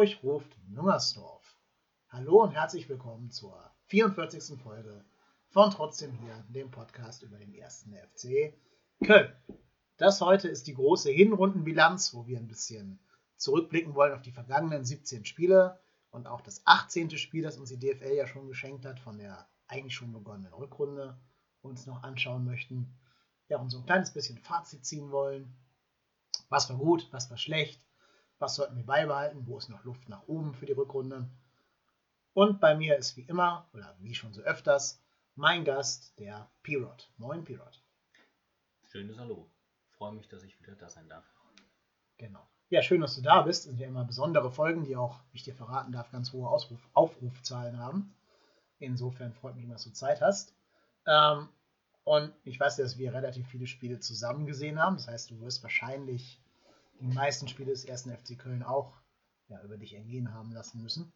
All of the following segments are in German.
Hamburg ruft Nungersdorf. Hallo und herzlich willkommen zur 44. Folge von Trotzdem hier, dem Podcast über den ersten FC Köln. Das heute ist die große Hinrundenbilanz, wo wir ein bisschen zurückblicken wollen auf die vergangenen 17 Spiele und auch das 18. Spiel, das uns die DFL ja schon geschenkt hat, von der eigentlich schon begonnenen Rückrunde, uns noch anschauen möchten. Ja, und so ein kleines bisschen Fazit ziehen wollen. Was war gut, was war schlecht, was sollten wir beibehalten, wo ist noch Luft nach oben für die Rückrunde. Und bei mir ist wie immer, oder wie schon so öfters, mein Gast, der Pirot. Moin, Pirot. Schönes Hallo. Freue mich, dass ich wieder da sein darf. Genau. Ja, schön, dass du da bist. Das sind ja immer besondere Folgen, die auch, wie ich dir verraten darf, ganz hohe Ausruf Aufrufzahlen haben. Insofern freut mich, dass du Zeit hast. Ähm, und ich weiß, dass wir relativ viele Spiele zusammen gesehen haben. Das heißt, du wirst wahrscheinlich die meisten Spiele des ersten FC Köln auch ja, über dich ergehen haben lassen müssen.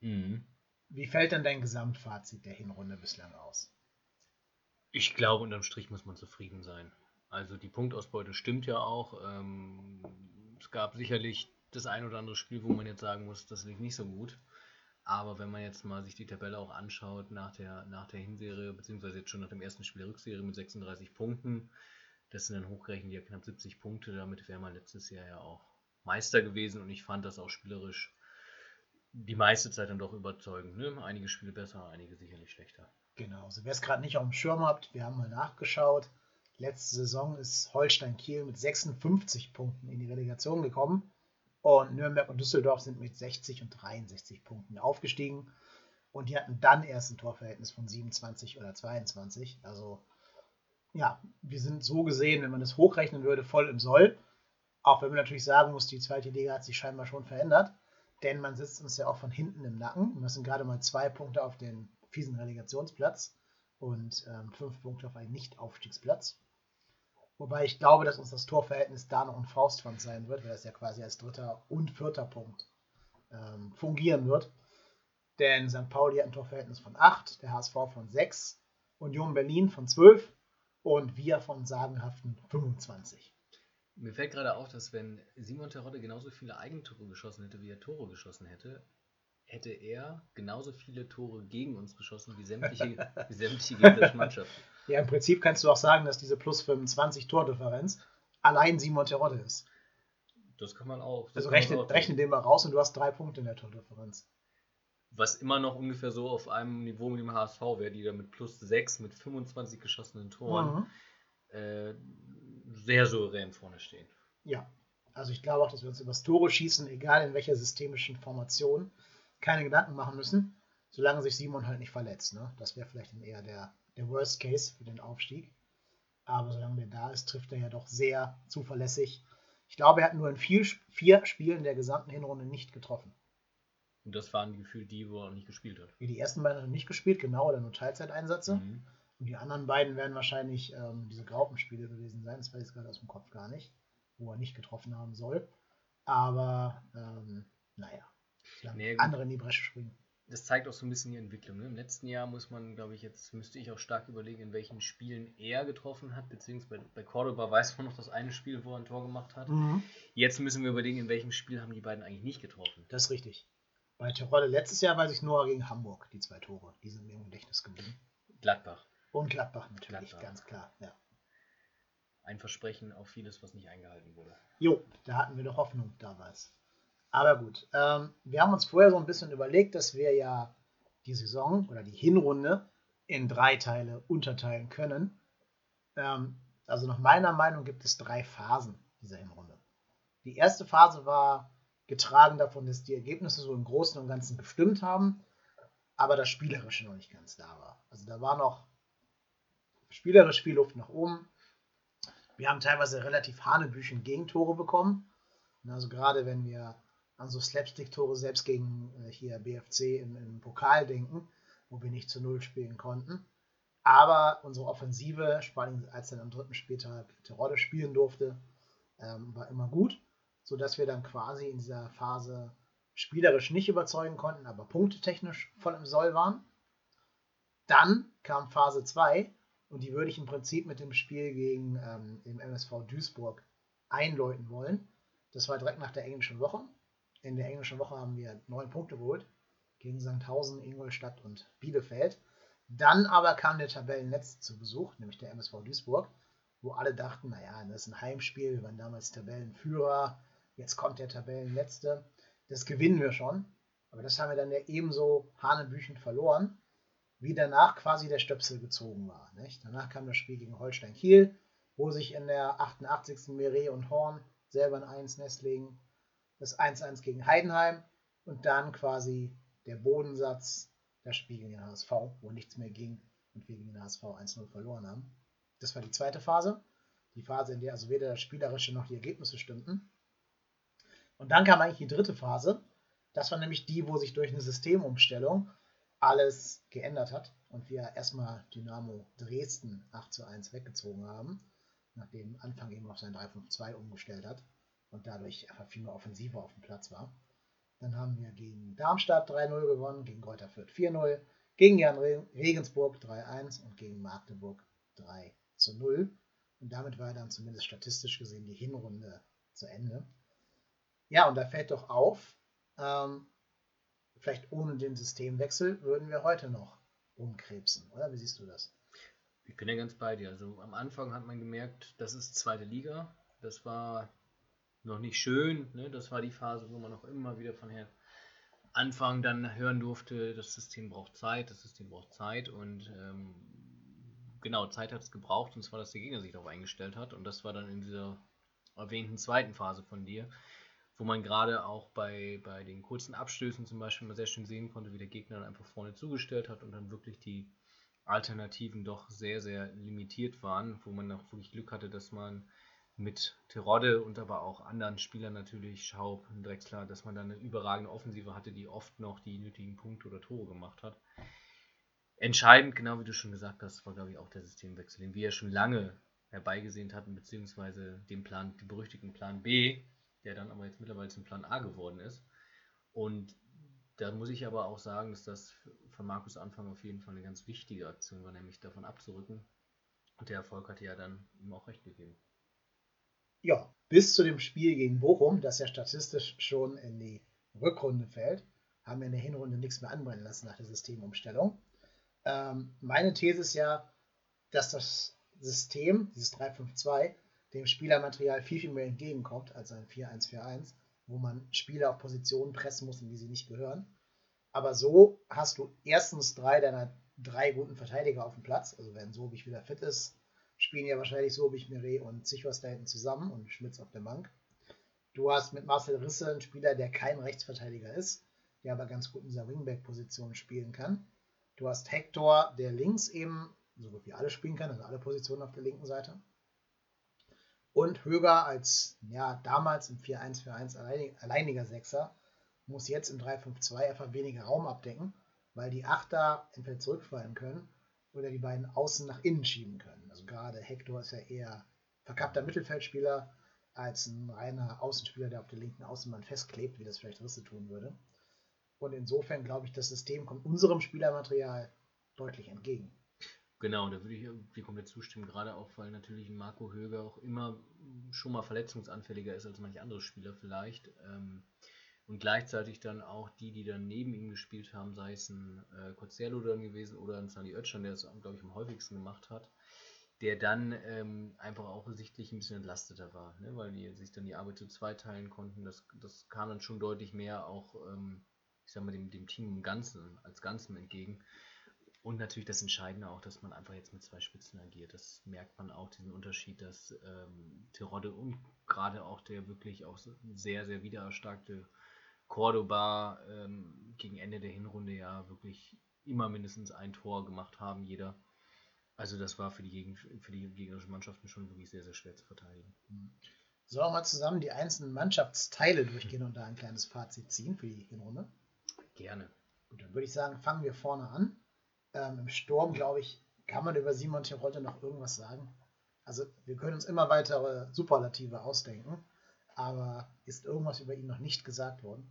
Mhm. Wie fällt denn dein Gesamtfazit der Hinrunde bislang aus? Ich glaube, unterm Strich muss man zufrieden sein. Also die Punktausbeute stimmt ja auch. Ähm, es gab sicherlich das ein oder andere Spiel, wo man jetzt sagen muss, das liegt nicht so gut. Aber wenn man jetzt mal sich die Tabelle auch anschaut nach der, nach der Hinserie, beziehungsweise jetzt schon nach dem ersten Spiel der Rückserie mit 36 Punkten, das sind dann hochgerechnet ja knapp 70 Punkte, damit wäre man letztes Jahr ja auch Meister gewesen und ich fand das auch spielerisch die meiste Zeit dann doch überzeugend. Ne? Einige Spiele besser, einige sicherlich schlechter. Genau, also wer es gerade nicht auf dem Schirm habt, wir haben mal nachgeschaut. Letzte Saison ist Holstein Kiel mit 56 Punkten in die Relegation gekommen und Nürnberg und Düsseldorf sind mit 60 und 63 Punkten aufgestiegen und die hatten dann erst ein Torverhältnis von 27 oder 22. Also ja, wir sind so gesehen, wenn man das hochrechnen würde, voll im Soll. Auch wenn man natürlich sagen muss, die zweite Liga hat sich scheinbar schon verändert. Denn man sitzt uns ja auch von hinten im Nacken. Und das sind gerade mal zwei Punkte auf den fiesen Relegationsplatz und ähm, fünf Punkte auf einen Nicht-Aufstiegsplatz. Wobei ich glaube, dass uns das Torverhältnis da noch ein Faustpfand sein wird, weil es ja quasi als dritter und vierter Punkt ähm, fungieren wird. Denn St. Pauli hat ein Torverhältnis von 8, der HSV von 6, Union Berlin von 12 und wir von sagenhaften 25. Mir fällt gerade auf, dass wenn Simon Terodde genauso viele Eigentore geschossen hätte, wie er Tore geschossen hätte, hätte er genauso viele Tore gegen uns geschossen wie sämtliche, wie sämtliche gegnerische Mannschaften. Ja, im Prinzip kannst du auch sagen, dass diese plus 25 Tordifferenz allein Simon Terodde ist. Das kann man auch. Also rechne, rechne den mal raus und du hast drei Punkte in der Tordifferenz. Was immer noch ungefähr so auf einem Niveau mit dem HSV wäre, die da mit plus 6 mit 25 geschossenen Toren mhm. äh, sehr souverän vorne stehen. Ja, also ich glaube auch, dass wir uns über das Tore schießen, egal in welcher systemischen Formation, keine Gedanken machen müssen, solange sich Simon halt nicht verletzt. Ne? Das wäre vielleicht eher der, der Worst Case für den Aufstieg. Aber solange der da ist, trifft er ja doch sehr zuverlässig. Ich glaube, er hat nur in vier, vier Spielen der gesamten Hinrunde nicht getroffen. Und das waren gefühlt die, wo er nicht gespielt hat. Die ersten beiden hat er nicht gespielt, genau, oder nur Teilzeiteinsätze. Mhm. Und die anderen beiden werden wahrscheinlich ähm, diese Graupenspiele gewesen sein. Das weiß ich gerade aus dem Kopf gar nicht, wo er nicht getroffen haben soll. Aber ähm, naja, nee, andere in die Bresche springen. Das zeigt auch so ein bisschen die Entwicklung. Ne? Im letzten Jahr muss man, glaube ich, jetzt müsste ich auch stark überlegen, in welchen Spielen er getroffen hat, beziehungsweise bei Cordoba weiß man noch das eine Spiel, wo er ein Tor gemacht hat. Mhm. Jetzt müssen wir überlegen, in welchem Spiel haben die beiden eigentlich nicht getroffen. Das ist richtig. Bei Terodde letztes Jahr weiß ich nur gegen Hamburg, die zwei Tore. Die sind mir im Gedächtnis geblieben. Gladbach. Und Gladbach natürlich, Gladbach. ganz klar. Ja. Ein Versprechen auf vieles, was nicht eingehalten wurde. Jo, da hatten wir doch Hoffnung damals. Aber gut, ähm, wir haben uns vorher so ein bisschen überlegt, dass wir ja die Saison oder die Hinrunde in drei Teile unterteilen können. Ähm, also nach meiner Meinung gibt es drei Phasen dieser Hinrunde. Die erste Phase war getragen davon, dass die Ergebnisse so im Großen und Ganzen gestimmt haben, aber das Spielerische noch nicht ganz da war. Also da war noch spielerisch viel Luft nach oben. Wir haben teilweise relativ hanebüchen Gegentore bekommen. Also gerade wenn wir an so Slapstick-Tore selbst gegen äh, hier BFC im, im, Pokal denken, wo wir nicht zu Null spielen konnten. Aber unsere Offensive, vor als dann am dritten Spieltag Terodde spielen durfte, ähm, war immer gut, sodass wir dann quasi in dieser Phase spielerisch nicht überzeugen konnten, aber punktetechnisch voll im Soll waren. Dann kam Phase 2, und die würde ich im Prinzip mit dem Spiel gegen ähm, den MSV Duisburg einläuten wollen. Das war direkt nach der englischen Woche. In der englischen Woche haben wir neun Punkte geholt gegen Sandhausen, Ingolstadt und Bielefeld. Dann aber kam der Tabellenletzte zu Besuch, nämlich der MSV Duisburg, wo alle dachten, naja, das ist ein Heimspiel, wir waren damals Tabellenführer, jetzt kommt der Tabellenletzte, das gewinnen wir schon. Aber das haben wir dann ja ebenso hanebüchend verloren, wie danach quasi der Stöpsel gezogen war. Nicht? Danach kam das Spiel gegen Holstein Kiel, wo sich in der 88. Meret und Horn selber ein 1 Nest legen, das 1-1 gegen Heidenheim und dann quasi der Bodensatz, das Spiel gegen den HSV, wo nichts mehr ging und wir gegen den HSV 1-0 verloren haben. Das war die zweite Phase. Die Phase, in der also weder das Spielerische noch die Ergebnisse stimmten. Und dann kam eigentlich die dritte Phase. Das war nämlich die, wo sich durch eine Systemumstellung alles geändert hat und wir erstmal Dynamo Dresden 8 zu 1 weggezogen haben, nachdem Anfang eben auf sein 3-5-2 umgestellt hat und dadurch einfach viel mehr offensiver auf dem Platz war. Dann haben wir gegen Darmstadt 3-0 gewonnen, gegen Greuther Fürth 4-0, gegen Jan Regensburg 3-1 und gegen Magdeburg 3 zu 0. Und damit war dann zumindest statistisch gesehen die Hinrunde zu Ende. Ja, und da fällt doch auf, ähm, vielleicht ohne den Systemwechsel würden wir heute noch umkrebsen, oder? Wie siehst du das? Ich bin ja ganz bei dir. Also am Anfang hat man gemerkt, das ist zweite Liga. Das war noch nicht schön. Ne? Das war die Phase, wo man auch immer wieder von her Anfang dann hören durfte, das System braucht Zeit, das System braucht Zeit und ähm, genau, Zeit hat es gebraucht und zwar, dass der Gegner sich darauf eingestellt hat und das war dann in dieser erwähnten zweiten Phase von dir, wo man gerade auch bei, bei den kurzen Abstößen zum Beispiel mal sehr schön sehen konnte, wie der Gegner dann einfach vorne zugestellt hat und dann wirklich die Alternativen doch sehr, sehr limitiert waren, wo man auch wirklich Glück hatte, dass man mit Terodde und aber auch anderen Spielern natürlich, Schaub, Drexler, dass man dann eine überragende Offensive hatte, die oft noch die nötigen Punkte oder Tore gemacht hat. Entscheidend, genau wie du schon gesagt hast, war, glaube ich, auch der Systemwechsel, den wir ja schon lange herbeigesehnt hatten, beziehungsweise den Plan, den berüchtigten Plan B, der dann aber jetzt mittlerweile zum Plan A geworden ist. Und da muss ich aber auch sagen, dass das von Markus Anfang auf jeden Fall eine ganz wichtige Aktion war, nämlich davon abzurücken. Und der Erfolg hatte ja dann ihm auch recht gegeben ja, bis zu dem Spiel gegen Bochum, das ja statistisch schon in die Rückrunde fällt, haben wir in der Hinrunde nichts mehr anbrennen lassen nach der Systemumstellung. Ähm, meine These ist ja, dass das System, dieses 352, dem Spielermaterial viel, viel mehr entgegenkommt als ein 4-1-4-1, wo man Spieler auf Positionen pressen muss, in die sie nicht gehören. Aber so hast du erstens drei deiner drei guten Verteidiger auf dem Platz. Also wenn Sobich wieder fit ist, spielen ja wahrscheinlich so wie Mire und Sichos da hinten zusammen und Schmitz auf der Bank. Du hast mit Marcel Risse einen Spieler, der kein Rechtsverteidiger ist, der aber ganz gut in dieser Wingback-Position spielen kann. Du hast Hector, der links eben so gut wie alle spielen kann, also alle Positionen auf der linken Seite. Und Höger als ja, damals im 4-1-4-1 alleiniger Sechser muss jetzt im 3-5-2 einfach weniger Raum abdecken, weil die Achter entweder zurückfallen können oder die beiden außen nach innen schieben können. Also gerade Hector ist ja eher verkappter Mittelfeldspieler als ein reiner Außenspieler, der auf der linken Außenbahn festklebt, wie das vielleicht Risse tun würde. Und insofern glaube ich, das System kommt unserem Spielermaterial deutlich entgegen. Genau, da würde ich dir komplett zustimmen, gerade auch, weil natürlich Marco Höger auch immer schon mal verletzungsanfälliger ist als manche andere Spieler vielleicht. Ähm, und gleichzeitig dann auch die, die dann neben ihm gespielt haben, sei es ein äh, Cozzerlo dann gewesen oder ein Sally Oetschan, der es, glaube ich, am häufigsten gemacht hat, der dann ähm, einfach auch sichtlich ein bisschen entlasteter war, ne? weil die sich dann die Arbeit zu zwei teilen konnten. Das, das kam dann schon deutlich mehr auch, ähm, ich sag mal, dem, dem Team im Ganzen, als Ganzen entgegen. Und natürlich das Entscheidende auch, dass man einfach jetzt mit zwei Spitzen agiert. Das merkt man auch, diesen Unterschied, dass ähm, Terodde und gerade auch der wirklich auch sehr, sehr wiedererstarkte Cordoba ähm, gegen Ende der Hinrunde ja wirklich immer mindestens ein Tor gemacht haben, jeder. Also das war für die, Gegen für die gegnerischen Mannschaften schon wirklich sehr, sehr schwer zu verteidigen. Sollen wir mal zusammen die einzelnen Mannschaftsteile durchgehen und da ein kleines Fazit ziehen für die Hinrunde? Gerne. Gut, dann würde ich sagen, fangen wir vorne an. Ähm, Im Sturm, glaube ich, kann man über Simon Terodde noch irgendwas sagen. Also wir können uns immer weitere Superlative ausdenken, aber ist irgendwas über ihn noch nicht gesagt worden?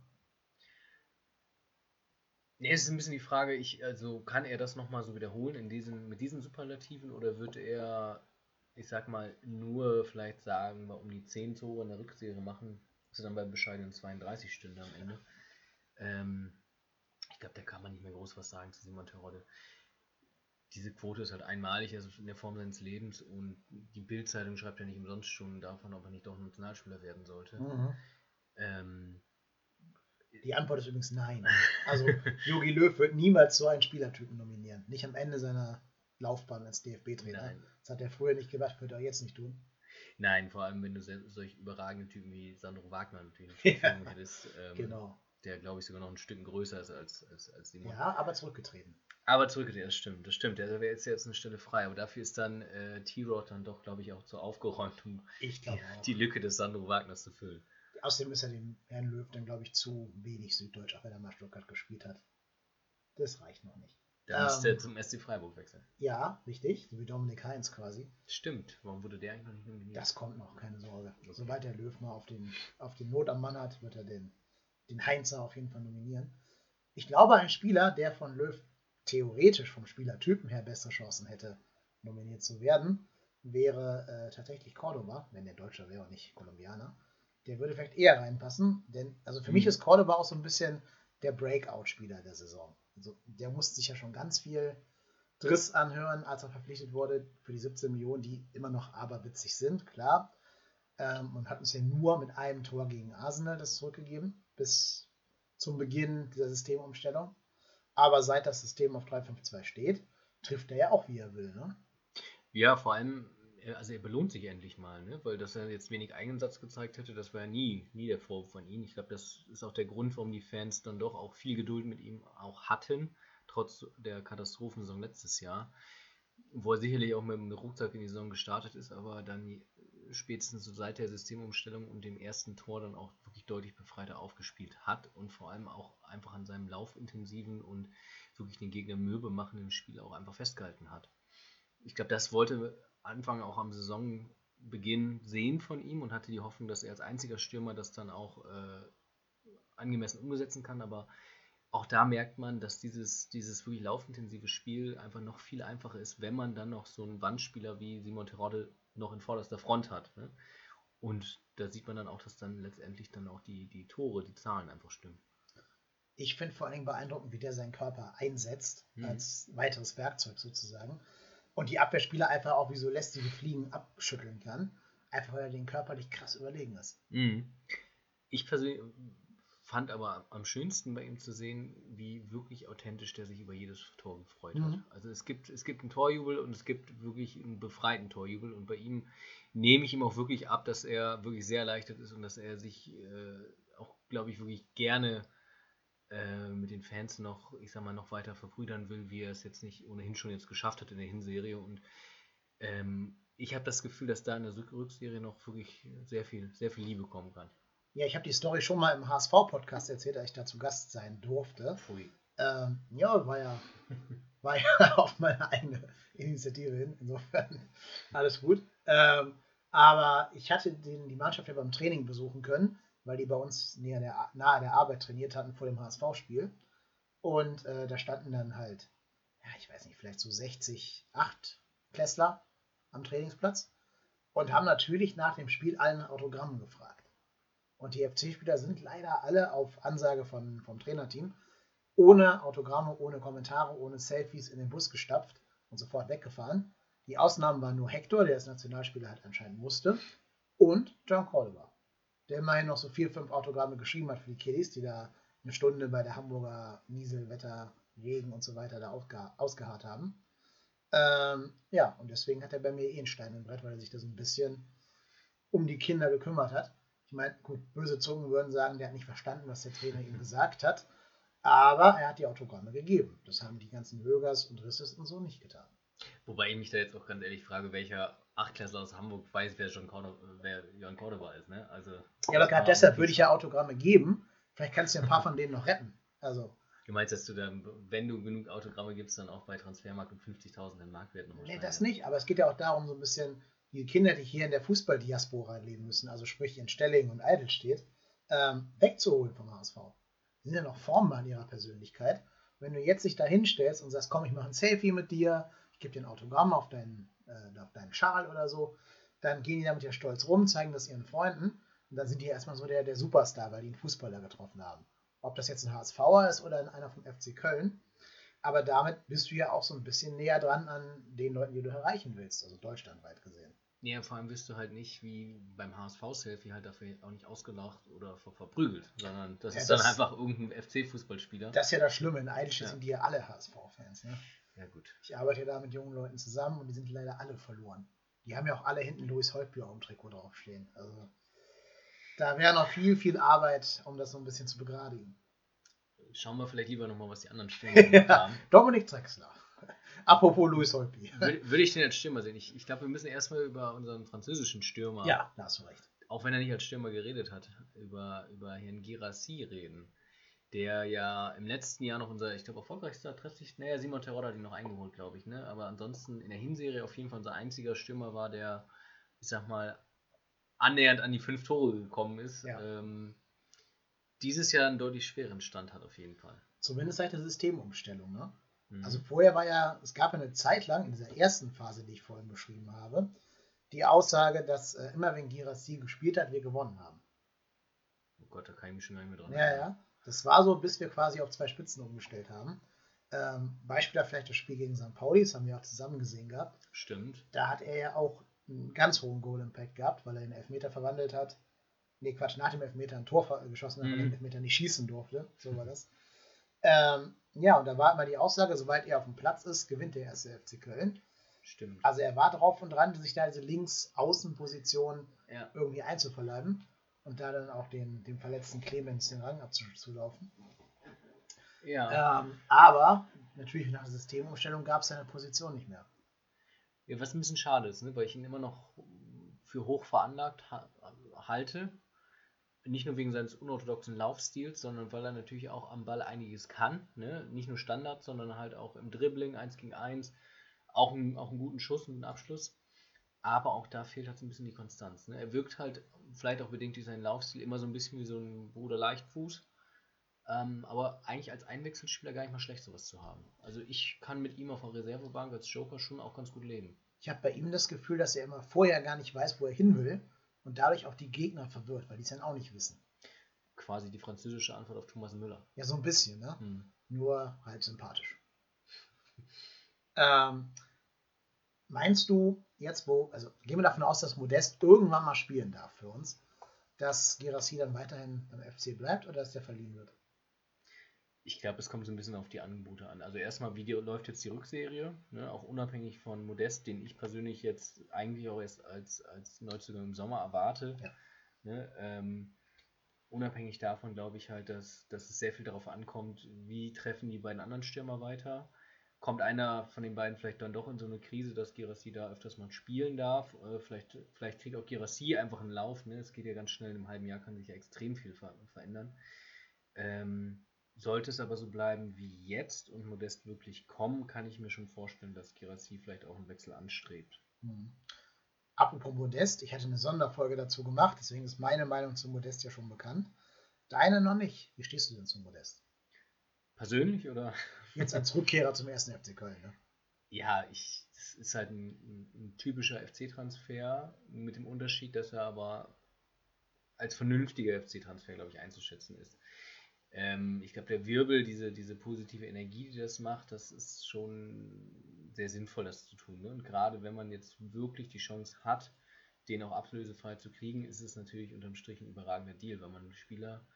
Nee, es ist ein bisschen die Frage, ich, also kann er das nochmal so wiederholen in diesen, mit diesen Superlativen oder wird er, ich sag mal, nur vielleicht sagen, mal um die 10 Tore in der Rückserie machen was er dann bei bescheidenen 32 Stunden am Ende. Ähm, ich glaube, da kann man nicht mehr groß was sagen zu Simon Terodde. Diese Quote ist halt einmalig, also in der Form seines Lebens und die Bildzeitung schreibt ja nicht umsonst schon davon, ob er nicht doch Nationalspieler werden sollte. Mhm. Ähm, die Antwort ist übrigens nein. Also Jogi Löw wird niemals so einen Spielertypen nominieren. Nicht am Ende seiner Laufbahn als DFB-Trainer. Das hat er früher nicht gemacht, wird er jetzt nicht tun. Nein, vor allem wenn du solche überragende Typen wie Sandro Wagner natürlich ja, hättest, ähm, genau. Der glaube ich sogar noch ein Stück größer ist als, als, als Simon. Ja, aber zurückgetreten. Aber zurückgetreten, das stimmt, das stimmt. Der wäre jetzt, jetzt eine Stelle frei, aber dafür ist dann äh, T-Rod dann doch, glaube ich, auch zu aufgeräumt, um die, die, Lücke des Sandro Wagners zu füllen. Außerdem ist er dem Herrn Löw dann, glaube ich, zu wenig Süddeutsch, auch wenn er mal Stuttgart gespielt hat. Das reicht noch nicht. Ähm, müsste er zum SC Freiburg wechseln. Ja, richtig. So wie Dominik Heinz quasi. Stimmt. Warum wurde der eigentlich noch nicht nominiert? Das kommt noch, keine Sorge. Okay. Sobald der Löw mal auf den, auf den Not am Mann hat, wird er den, den Heinzer auf jeden Fall nominieren. Ich glaube, ein Spieler, der von Löw theoretisch vom Spielertypen her bessere Chancen hätte, nominiert zu werden, wäre äh, tatsächlich Cordoba, wenn der Deutscher wäre und nicht Kolumbianer. Der würde vielleicht eher reinpassen, denn also für mhm. mich ist Cordoba auch so ein bisschen der Breakout-Spieler der Saison. Also der musste sich ja schon ganz viel Driss anhören, als er verpflichtet wurde für die 17 Millionen, die immer noch aberwitzig sind, klar. Ähm, und hat uns ja nur mit einem Tor gegen Arsenal das zurückgegeben, bis zum Beginn dieser Systemumstellung. Aber seit das System auf 3-5-2 steht, trifft er ja auch, wie er will. Ne? Ja, vor allem also er belohnt sich endlich mal, ne? weil dass er jetzt wenig Eigensatz gezeigt hätte, das war ja nie, nie der Vorwurf von ihm. Ich glaube, das ist auch der Grund, warum die Fans dann doch auch viel Geduld mit ihm auch hatten, trotz der Katastrophensaison letztes Jahr, wo er sicherlich auch mit dem Rucksack in die Saison gestartet ist, aber dann spätestens so seit der Systemumstellung und dem ersten Tor dann auch deutlich befreiter aufgespielt hat und vor allem auch einfach an seinem laufintensiven und wirklich den Gegner mürbe machenden Spiel auch einfach festgehalten hat. Ich glaube, das wollte Anfang auch am Saisonbeginn sehen von ihm und hatte die Hoffnung, dass er als einziger Stürmer das dann auch äh, angemessen umsetzen kann. Aber auch da merkt man, dass dieses, dieses wirklich laufintensive Spiel einfach noch viel einfacher ist, wenn man dann noch so einen Wandspieler wie Simon Terodde noch in vorderster Front hat. Ne? Und da sieht man dann auch, dass dann letztendlich dann auch die, die Tore, die Zahlen einfach stimmen. Ich finde vor allen Dingen beeindruckend, wie der seinen Körper einsetzt, mhm. als weiteres Werkzeug sozusagen und die Abwehrspieler einfach auch wie so lästige Fliegen abschütteln kann. Einfach weil er den körperlich krass überlegen ist. Mhm. Ich persönlich fand aber am schönsten bei ihm zu sehen, wie wirklich authentisch der sich über jedes Tor gefreut mhm. hat. Also es gibt, es gibt einen Torjubel und es gibt wirklich einen befreiten Torjubel und bei ihm nehme ich ihm auch wirklich ab, dass er wirklich sehr erleichtert ist und dass er sich äh, auch, glaube ich, wirklich gerne äh, mit den Fans noch, ich sag mal, noch weiter verbrüdern will, wie er es jetzt nicht ohnehin schon jetzt geschafft hat in der Hinserie. Und ähm, ich habe das Gefühl, dass da in der Rückserie noch wirklich sehr viel, sehr viel Liebe kommen kann. Ja, ich habe die Story schon mal im HSV-Podcast erzählt, als ich da zu Gast sein durfte. Ähm, ja, war ja, war ja auf meine eigene Initiative hin. Insofern alles gut. Ähm, aber ich hatte den, die Mannschaft ja beim Training besuchen können weil die bei uns näher der, nahe der Arbeit trainiert hatten vor dem HSV-Spiel. Und äh, da standen dann halt, ja, ich weiß nicht, vielleicht so 60, 8 Klässler am Trainingsplatz und haben natürlich nach dem Spiel allen Autogrammen gefragt. Und die FC-Spieler sind leider alle auf Ansage von, vom Trainerteam ohne Autogramme, ohne Kommentare, ohne Selfies in den Bus gestapft und sofort weggefahren. Die Ausnahmen waren nur Hector, der als Nationalspieler halt anscheinend musste, und John Caldwell der immerhin noch so vier, fünf Autogramme geschrieben hat für die Kiddies, die da eine Stunde bei der Hamburger Nieselwetter, Regen und so weiter da ausgeharrt haben. Ähm, ja, und deswegen hat er bei mir eh einen Stein im Brett, weil er sich da so ein bisschen um die Kinder gekümmert hat. Ich meine, gut, böse Zungen würden sagen, der hat nicht verstanden, was der Trainer ihm gesagt hat. Aber er hat die Autogramme gegeben. Das haben die ganzen Högers und Risses und so nicht getan. Wobei ich mich da jetzt auch ganz ehrlich frage, welcher Achtklässler aus Hamburg weiß, wer, John Cordoba, wer Jan Cordoba ist. Ne? Also, ja, aber gerade deshalb würde ich ja Autogramme geben. Vielleicht kannst du ja ein paar von denen noch retten. Also. Du meinst, dass du dann, wenn du genug Autogramme gibst, dann auch bei Transfermarkt um 50.000 den Marktwert noch Nee, das nicht. Aber es geht ja auch darum, so ein bisschen die Kinder, die hier in der Fußballdiaspora leben müssen, also sprich in Stellingen und Eidelstedt, ähm, wegzuholen vom HSV. Sind ja noch formbar in ihrer Persönlichkeit. wenn du jetzt dich da hinstellst und sagst, komm, ich mache ein Selfie mit dir, ich gebe dir ein Autogramm auf deinen äh, auf deinen Schal oder so, dann gehen die damit ja stolz rum, zeigen das ihren Freunden. Und dann sind die erstmal so der, der Superstar, weil die einen Fußballer getroffen haben. Ob das jetzt ein HSVer ist oder einer vom FC Köln. Aber damit bist du ja auch so ein bisschen näher dran an den Leuten, die du erreichen willst, also deutschlandweit gesehen. Ja, vor allem wirst du halt nicht wie beim HSV-Selfie halt dafür auch nicht ausgelacht oder ver verprügelt, sondern das ja, ist das, dann einfach irgendein FC-Fußballspieler. Das ist ja das Schlimme. In Eidelstedt ja. sind die ja alle HSV-Fans. Ne? Ja, gut. Ich arbeite ja da mit jungen Leuten zusammen und die sind leider alle verloren. Die haben ja auch alle hinten Louis Holtbühr auf dem Trikot draufstehen. Also da wäre noch viel, viel Arbeit, um das so ein bisschen zu begradigen. Schauen wir vielleicht lieber nochmal, was die anderen ja, haben. Dominik Drexler. Apropos Louis Holtby. Würde ich den als Stürmer sehen? Ich, ich glaube, wir müssen erstmal über unseren französischen Stürmer. Ja, da hast du recht. Auch wenn er nicht als Stürmer geredet hat, über, über Herrn Girassi reden. Der ja im letzten Jahr noch unser, ich glaube, erfolgreichster Treffsicht, naja, Simon Terodde hat ihn noch eingeholt, glaube ich, ne? Aber ansonsten in der Hinserie auf jeden Fall unser einziger Stürmer war, der, ich sag mal, annähernd an die fünf Tore gekommen ist. Ja. Ähm, dieses Jahr einen deutlich schweren Stand hat auf jeden Fall. Zumindest seit der Systemumstellung, ne? Mhm. Also vorher war ja, es gab ja eine Zeit lang in dieser ersten Phase, die ich vorhin beschrieben habe, die Aussage, dass äh, immer wenn Girassi gespielt hat, wir gewonnen haben. Oh Gott, da kann ich mich schon gar nicht mehr dran Ja, ja. Das war so, bis wir quasi auf zwei Spitzen umgestellt haben. Ähm, Beispiel vielleicht das Spiel gegen St. Pauli, das haben wir auch zusammen gesehen gehabt. Stimmt. Da hat er ja auch einen ganz hohen Goal-Impact gehabt, weil er den Elfmeter verwandelt hat. Nee, Quatsch, nach dem Elfmeter ein Tor geschossen hat, mhm. weil er den Elfmeter nicht schießen durfte. So war das. Ähm, ja, und da war immer die Aussage, sobald er auf dem Platz ist, gewinnt der erste FC Köln. Stimmt. Also er war drauf und dran, sich da diese Links-Außenposition ja. irgendwie einzuverleiben und da dann auch den, dem verletzten Clemens den Rang abzulaufen. Ja. Ähm, aber natürlich nach der Systemumstellung gab es seine Position nicht mehr. Ja, was ein bisschen schade ist, ne? weil ich ihn immer noch für hoch veranlagt ha halte nicht nur wegen seines unorthodoxen Laufstils, sondern weil er natürlich auch am Ball einiges kann. Ne? Nicht nur Standard, sondern halt auch im Dribbling, 1 gegen 1, auch, ein, auch einen guten Schuss und einen Abschluss. Aber auch da fehlt halt so ein bisschen die Konstanz. Ne? Er wirkt halt, vielleicht auch bedingt durch seinen Laufstil, immer so ein bisschen wie so ein Bruder Leichtfuß. Ähm, aber eigentlich als Einwechselspieler gar nicht mal schlecht, sowas zu haben. Also ich kann mit ihm auf der Reservebank als Joker schon auch ganz gut leben. Ich habe bei ihm das Gefühl, dass er immer vorher gar nicht weiß, wo er hin will und dadurch auch die Gegner verwirrt, weil die es dann auch nicht wissen. Quasi die französische Antwort auf Thomas Müller. Ja, so ein bisschen, ne? Hm. Nur halt sympathisch. ähm, meinst du jetzt, wo, also gehen wir davon aus, dass Modest irgendwann mal spielen darf für uns, dass Gerassi dann weiterhin beim FC bleibt oder dass der verliehen wird? Ich glaube, es kommt so ein bisschen auf die Angebote an. Also erstmal, wie läuft jetzt die Rückserie, ne? auch unabhängig von Modest, den ich persönlich jetzt eigentlich auch erst als, als Neuzugang im Sommer erwarte. Ja. Ne? Ähm, unabhängig davon glaube ich halt, dass, dass es sehr viel darauf ankommt, wie treffen die beiden anderen Stürmer weiter. Kommt einer von den beiden vielleicht dann doch in so eine Krise, dass Girassi da öfters mal spielen darf? Äh, vielleicht, vielleicht kriegt auch Girassi einfach einen Lauf. Ne? Es geht ja ganz schnell, in einem halben Jahr kann sich ja extrem viel ver verändern. Ähm, sollte es aber so bleiben wie jetzt und Modest wirklich kommen, kann ich mir schon vorstellen, dass Kirassi vielleicht auch einen Wechsel anstrebt. Mhm. Apropos Modest, ich hatte eine Sonderfolge dazu gemacht, deswegen ist meine Meinung zu Modest ja schon bekannt. Deine noch nicht. Wie stehst du denn zu Modest? Persönlich oder? Jetzt als Rückkehrer zum ersten FC Köln, ne? Ja, ich, das ist halt ein, ein typischer FC-Transfer mit dem Unterschied, dass er aber als vernünftiger FC-Transfer, glaube ich, einzuschätzen ist. Ähm, ich glaube, der Wirbel, diese, diese positive Energie, die das macht, das ist schon sehr sinnvoll, das zu tun. Ne? Und gerade wenn man jetzt wirklich die Chance hat, den auch ablösefrei zu kriegen, ist es natürlich unterm Strich ein überragender Deal, weil man einen Spieler,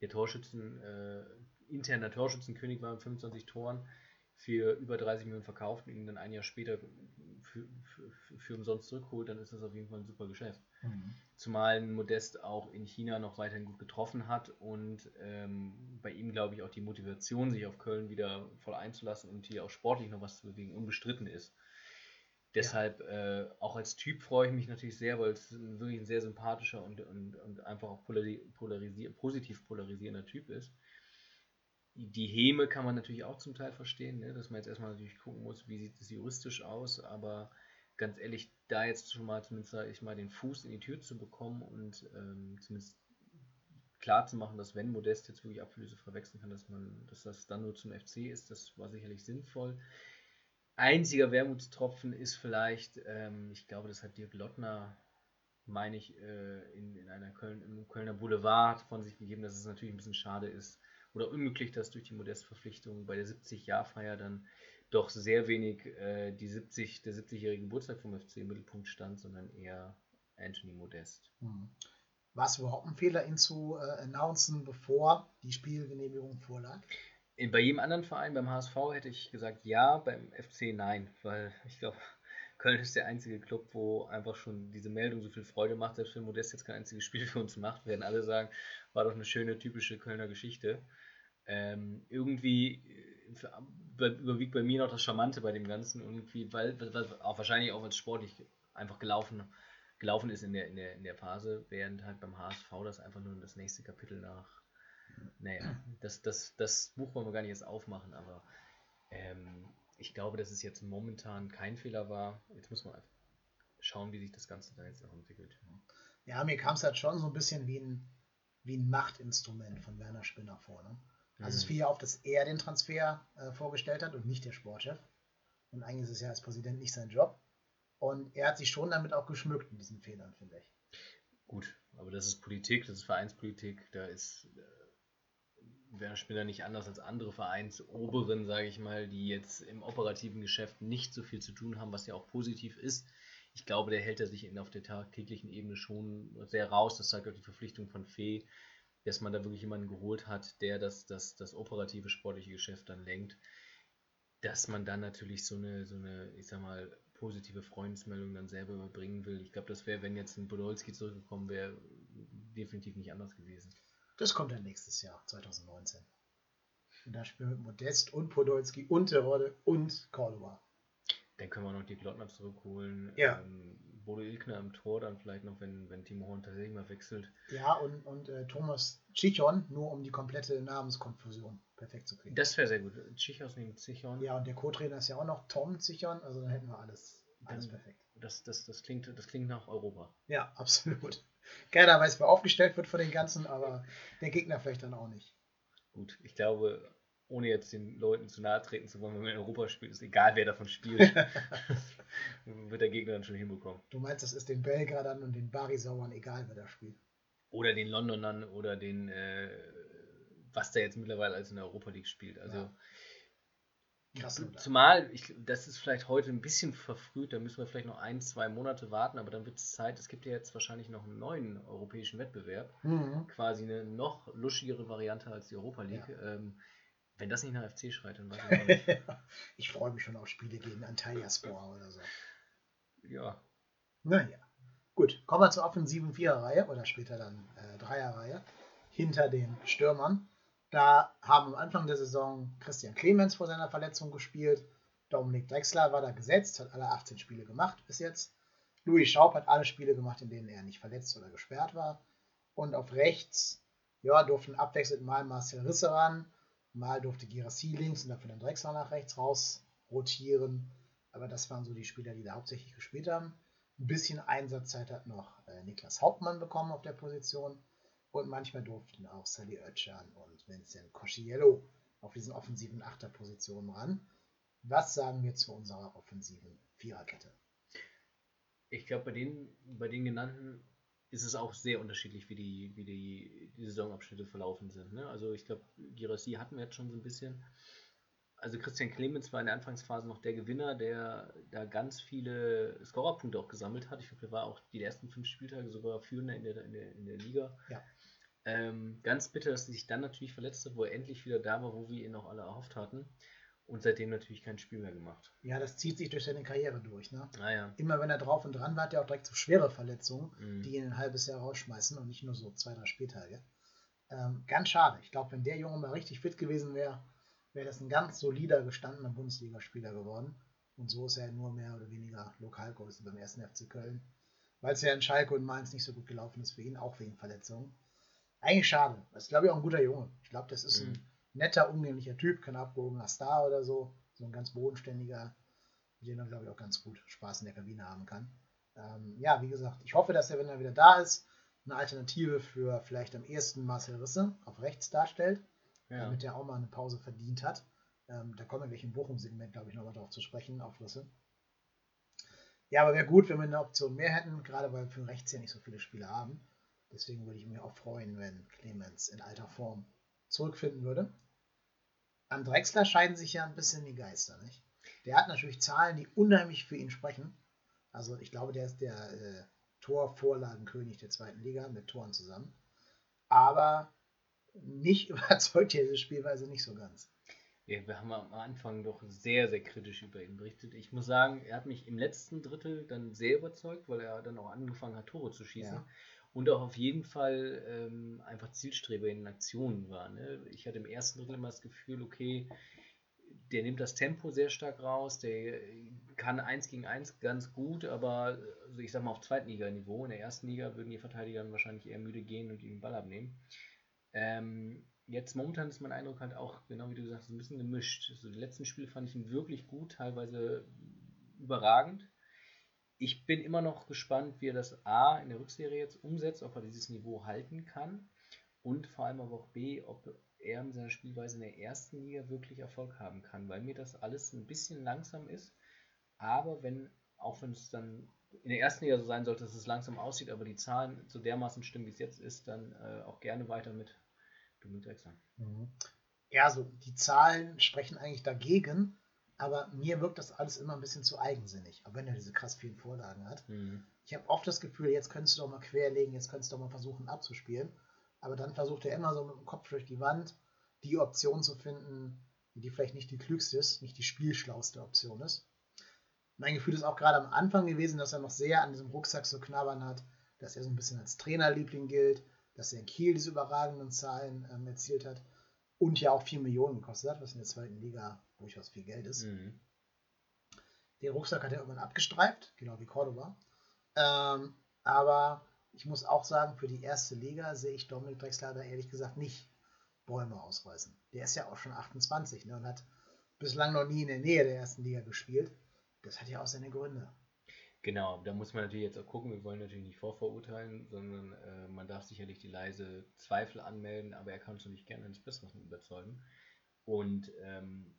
der Torschützen, äh, interner Torschützenkönig war mit 25 Toren, für über 30 Millionen verkauft und ihn dann ein Jahr später für, für, für umsonst zurückholt, dann ist das auf jeden Fall ein super Geschäft. Mhm. Zumal Modest auch in China noch weiterhin gut getroffen hat und ähm, bei ihm, glaube ich, auch die Motivation, sich auf Köln wieder voll einzulassen und hier auch sportlich noch was zu bewegen, unbestritten ist. Deshalb, ja. äh, auch als Typ freue ich mich natürlich sehr, weil es wirklich ein sehr sympathischer und, und, und einfach auch polarisi positiv polarisierender Typ ist die Häme kann man natürlich auch zum Teil verstehen, ne? dass man jetzt erstmal natürlich gucken muss, wie sieht es juristisch aus, aber ganz ehrlich, da jetzt schon mal zumindest, sage ich mal, den Fuß in die Tür zu bekommen und ähm, zumindest klar zu machen, dass wenn Modest jetzt wirklich Ablöse verwechseln kann, dass man, dass das dann nur zum FC ist, das war sicherlich sinnvoll. Einziger Wermutstropfen ist vielleicht, ähm, ich glaube, das hat Dirk Lottner meine ich, äh, in, in einer Köln, im Kölner Boulevard von sich gegeben, dass es natürlich ein bisschen schade ist oder unmöglich, dass durch die Modestverpflichtung bei der 70-Jahr-Feier dann doch sehr wenig äh, die 70, der 70-jährige Geburtstag vom FC im Mittelpunkt stand, sondern eher Anthony Modest. Hm. War es überhaupt ein Fehler, ihn zu äh, announcen, bevor die Spielgenehmigung vorlag? Bei jedem anderen Verein, beim HSV hätte ich gesagt ja, beim FC nein, weil ich glaube, Köln ist der einzige Club, wo einfach schon diese Meldung so viel Freude macht. Selbst wenn Modest jetzt kein einziges Spiel für uns macht, werden alle sagen, war doch eine schöne, typische Kölner Geschichte. Ähm, irgendwie äh, überwiegt bei mir noch das Charmante bei dem Ganzen, irgendwie, weil, weil auch wahrscheinlich auch als sportlich einfach gelaufen, gelaufen ist in der, in, der, in der Phase, während halt beim HSV das einfach nur das nächste Kapitel nach. Naja, das, das, das Buch wollen wir gar nicht erst aufmachen, aber ähm, ich glaube, dass es jetzt momentan kein Fehler war. Jetzt muss man schauen, wie sich das Ganze dann jetzt noch entwickelt. Ja, mir kam es halt schon so ein bisschen wie ein, wie ein Machtinstrument von Werner Spinner vor. Ne? Also es mhm. fiel ja auf, dass er den Transfer äh, vorgestellt hat und nicht der Sportchef. Und eigentlich ist es ja als Präsident nicht sein Job. Und er hat sich schon damit auch geschmückt in diesen Fehlern, finde ich. Gut, aber das ist Politik, das ist Vereinspolitik. Da ist äh, Werner Spinner nicht anders als andere Vereinsoberen, sage ich mal, die jetzt im operativen Geschäft nicht so viel zu tun haben, was ja auch positiv ist. Ich glaube, der hält er sich in, auf der tagtäglichen Ebene schon sehr raus. Das zeigt auch die Verpflichtung von Fee dass man da wirklich jemanden geholt hat, der das, das, das operative sportliche Geschäft dann lenkt, dass man dann natürlich so eine, so eine, ich sag mal, positive Freundesmeldung dann selber überbringen will. Ich glaube, das wäre, wenn jetzt ein Podolski zurückgekommen wäre, definitiv nicht anders gewesen. Das kommt dann nächstes Jahr, 2019. Und da spielen Modest und Podolski und Terode und Cordova. Dann können wir noch die Glottner zurückholen. Ja. Ähm, Bodo Ilkner im Tor dann vielleicht noch, wenn, wenn Timo Horn tatsächlich mal wechselt. Ja, und, und äh, Thomas Chichon, nur um die komplette Namenskonfusion perfekt zu kriegen. Das wäre sehr gut. Chichos neben Zichon. Ja, und der Co-Trainer ist ja auch noch Tom Zichon, also dann hätten wir alles, alles dann, perfekt. Das, das, das, klingt, das klingt nach Europa. Ja, absolut. Keiner weiß, wer aufgestellt wird von den Ganzen, aber der Gegner vielleicht dann auch nicht. Gut, ich glaube, ohne jetzt den Leuten zu nahe treten zu wollen, wenn man in Europa spielt, ist egal, wer davon spielt. wird der Gegner dann schon hinbekommen. Du meinst, das ist den Belgradern und den Barisauern egal, wer da spielt? Oder den Londonern oder den, äh, was der jetzt mittlerweile als in der Europa League spielt. Also. Ja. Krass, Zumal, ich, das ist vielleicht heute ein bisschen verfrüht, da müssen wir vielleicht noch ein, zwei Monate warten, aber dann wird es Zeit, es gibt ja jetzt wahrscheinlich noch einen neuen europäischen Wettbewerb, mhm. quasi eine noch luschigere Variante als die Europa League. Ja. Ähm, wenn das nicht nach FC schreit, dann weiß ich auch nicht. ich freue mich schon auf Spiele gegen Antalyaspor oder so. Ja. Naja. Gut, kommen wir zur offensiven Viererreihe oder später dann äh, Dreierreihe hinter den Stürmern. Da haben am Anfang der Saison Christian Clemens vor seiner Verletzung gespielt. Dominik Drexler war da gesetzt, hat alle 18 Spiele gemacht bis jetzt. Louis Schaub hat alle Spiele gemacht, in denen er nicht verletzt oder gesperrt war. Und auf rechts ja, durften abwechselnd mal Marcel Risse ran, Mal durfte Girassi links und dafür dann Drexler nach rechts raus rotieren. Aber das waren so die Spieler, die da hauptsächlich gespielt haben. Ein bisschen Einsatzzeit hat noch äh, Niklas Hauptmann bekommen auf der Position. Und manchmal durften auch Sally Oetschan und Vincent Cosciello auf diesen offensiven Achterpositionen ran. Was sagen wir zu unserer offensiven Viererkette? Ich glaube, bei den, bei den genannten ist es auch sehr unterschiedlich, wie die, wie die, die Saisonabschnitte verlaufen sind. Ne? Also ich glaube, Girassi hatten wir jetzt schon so ein bisschen. Also Christian Clemens war in der Anfangsphase noch der Gewinner, der da ganz viele Scorerpunkte auch gesammelt hat. Ich glaube, er war auch die ersten fünf Spieltage sogar führender in der, in der, in der Liga. Ja. Ähm, ganz bitter, dass er sich dann natürlich verletzt hat, wo er endlich wieder da war, wo wir ihn auch alle erhofft hatten. Und seitdem natürlich kein Spiel mehr gemacht. Ja, das zieht sich durch seine Karriere durch. Ne? Ah, ja. Immer wenn er drauf und dran war, hat er auch direkt so schwere Verletzungen, mhm. die ihn ein halbes Jahr rausschmeißen und nicht nur so zwei, drei Spieltage. Ähm, ganz schade. Ich glaube, wenn der Junge mal richtig fit gewesen wäre, wäre das ein ganz solider gestandener Bundesligaspieler geworden. Und so ist er nur mehr oder weniger Lokalgröße beim ersten FC Köln. Weil es ja in Schalke und Mainz nicht so gut gelaufen ist für ihn, auch wegen Verletzungen. Eigentlich schade. Das ist, glaube ich, auch ein guter Junge. Ich glaube, das ist mhm. ein netter, umgänglicher Typ, kein abgehobener Star oder so. So ein ganz bodenständiger, mit dem man, glaube ich, auch ganz gut Spaß in der Kabine haben kann. Ähm, ja, wie gesagt, ich hoffe, dass er, wenn er wieder da ist, eine Alternative für vielleicht am ehesten Marcel Risse auf rechts darstellt, ja. damit er auch mal eine Pause verdient hat. Ähm, da kommen wir gleich im Bochum-Segment, glaube ich, nochmal drauf zu sprechen, auf Risse. Ja, aber wäre gut, wenn wir eine Option mehr hätten, gerade weil wir für rechts ja nicht so viele Spieler haben. Deswegen würde ich mich auch freuen, wenn Clemens in alter Form zurückfinden würde. An Drexler scheiden sich ja ein bisschen die Geister, nicht? Der hat natürlich Zahlen, die unheimlich für ihn sprechen. Also ich glaube, der ist der äh, Torvorlagenkönig der zweiten Liga mit Toren zusammen. Aber mich überzeugt diese Spielweise nicht so ganz. Ja, wir haben am Anfang doch sehr, sehr kritisch über ihn berichtet. Ich muss sagen, er hat mich im letzten Drittel dann sehr überzeugt, weil er dann auch angefangen hat, Tore zu schießen. Ja. Und auch auf jeden Fall ähm, einfach Zielstreber in Aktionen war. Ne? Ich hatte im ersten Drittel immer das Gefühl, okay, der nimmt das Tempo sehr stark raus, der kann eins gegen eins ganz gut, aber also ich sag mal auf Zweitliganiveau. In der ersten Liga würden die Verteidiger dann wahrscheinlich eher müde gehen und ihm den Ball abnehmen. Ähm, jetzt momentan ist mein Eindruck halt auch, genau wie du gesagt hast, ein bisschen gemischt. Also die letzten Spiele fand ich ihn wirklich gut, teilweise überragend. Ich bin immer noch gespannt, wie er das A in der Rückserie jetzt umsetzt, ob er dieses Niveau halten kann und vor allem aber auch B, ob er mit seiner Spielweise in der ersten Liga wirklich Erfolg haben kann, weil mir das alles ein bisschen langsam ist. Aber wenn, auch wenn es dann in der ersten Liga so sein sollte, dass es langsam aussieht, aber die Zahlen so dermaßen stimmen, wie es jetzt ist, dann äh, auch gerne weiter mit Dominik Drexler. Mhm. Ja, so die Zahlen sprechen eigentlich dagegen, aber mir wirkt das alles immer ein bisschen zu eigensinnig, auch wenn er diese krass vielen Vorlagen hat. Mhm. Ich habe oft das Gefühl, jetzt könntest du doch mal querlegen, jetzt könntest du doch mal versuchen abzuspielen. Aber dann versucht er immer so mit dem Kopf durch die Wand die Option zu finden, die vielleicht nicht die klügste ist, nicht die spielschlauste Option ist. Mein Gefühl ist auch gerade am Anfang gewesen, dass er noch sehr an diesem Rucksack zu knabbern hat, dass er so ein bisschen als Trainerliebling gilt, dass er in Kiel diese überragenden Zahlen ähm, erzielt hat und ja auch 4 Millionen gekostet hat, was in der zweiten Liga durchaus viel Geld ist. Mhm. Den Rucksack hat er irgendwann abgestreift, genau wie Cordoba. Ähm, aber ich muss auch sagen, für die erste Liga sehe ich Dominik Drexler da ehrlich gesagt nicht Bäume ausreißen. Der ist ja auch schon 28 ne, und hat bislang noch nie in der Nähe der ersten Liga gespielt. Das hat ja auch seine Gründe. Genau, da muss man natürlich jetzt auch gucken. Wir wollen natürlich nicht vorverurteilen, sondern äh, man darf sicherlich die leise Zweifel anmelden, aber er kann uns natürlich gerne ins Besseren überzeugen. Und ähm,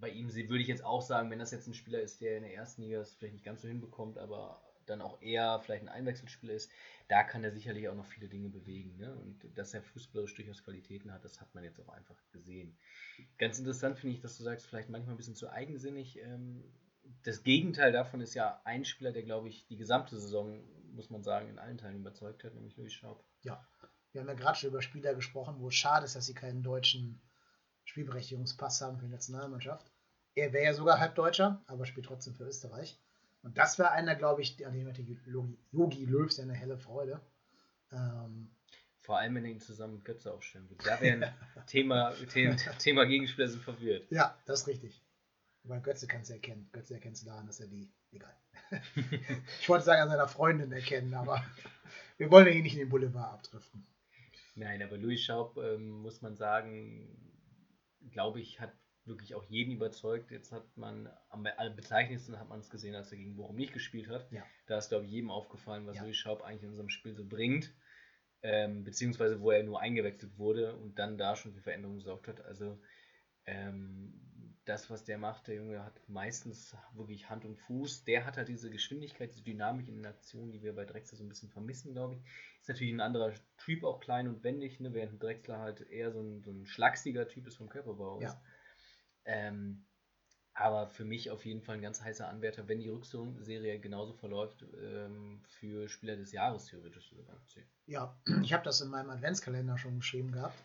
bei ihm würde ich jetzt auch sagen, wenn das jetzt ein Spieler ist, der in der ersten Liga es vielleicht nicht ganz so hinbekommt, aber dann auch eher vielleicht ein Einwechselspieler ist, da kann er sicherlich auch noch viele Dinge bewegen. Ne? Und dass er fußballerisch durchaus Qualitäten hat, das hat man jetzt auch einfach gesehen. Ganz interessant finde ich, dass du sagst, vielleicht manchmal ein bisschen zu eigensinnig. Ähm, das Gegenteil davon ist ja ein Spieler, der, glaube ich, die gesamte Saison, muss man sagen, in allen Teilen überzeugt hat, nämlich Louis Schaub. Ja, wir haben ja gerade schon über Spieler gesprochen, wo es schade ist, dass sie keinen deutschen Spielberechtigungspass haben für die Nationalmannschaft. Er wäre ja sogar Halbdeutscher, aber spielt trotzdem für Österreich. Und das wäre einer, glaube ich, an dem hätte Yogi Löw seine helle Freude. Ähm, Vor allem, wenn er ihn zusammen mit Götze aufstellen würde. Da wäre ein Thema, Thema, Thema Gegenspieler sind verwirrt. Ja, das ist richtig. Weil Götze kann es erkennen. Götze erkennt es daran, dass er die. Egal. ich wollte sagen, an seiner Freundin erkennen, aber wir wollen ja hier nicht in den Boulevard abdriften. Nein, aber Louis Schaub, ähm, muss man sagen, glaube ich, hat wirklich auch jeden überzeugt. Jetzt hat man am bezeichnendsten hat man es gesehen, als er gegen Bochum nicht gespielt hat. Ja. Da ist, glaube ich, jedem aufgefallen, was ja. Louis Schaub eigentlich in unserem Spiel so bringt. Ähm, beziehungsweise wo er nur eingewechselt wurde und dann da schon für Veränderungen gesorgt hat. Also ähm, das, was der macht, der Junge hat meistens wirklich Hand und Fuß. Der hat halt diese Geschwindigkeit, diese Dynamik in den Aktionen, die wir bei Drexler so ein bisschen vermissen, glaube ich. Ist natürlich ein anderer Typ, auch klein und wendig, ne? während Drexler halt eher so ein, so ein schlagsiger Typ ist vom Körperbau. Ja. Ähm, aber für mich auf jeden Fall ein ganz heißer Anwärter, wenn die Rückserie genauso verläuft, ähm, für Spieler des Jahres theoretisch sogar. Ja, ich habe das in meinem Adventskalender schon geschrieben gehabt.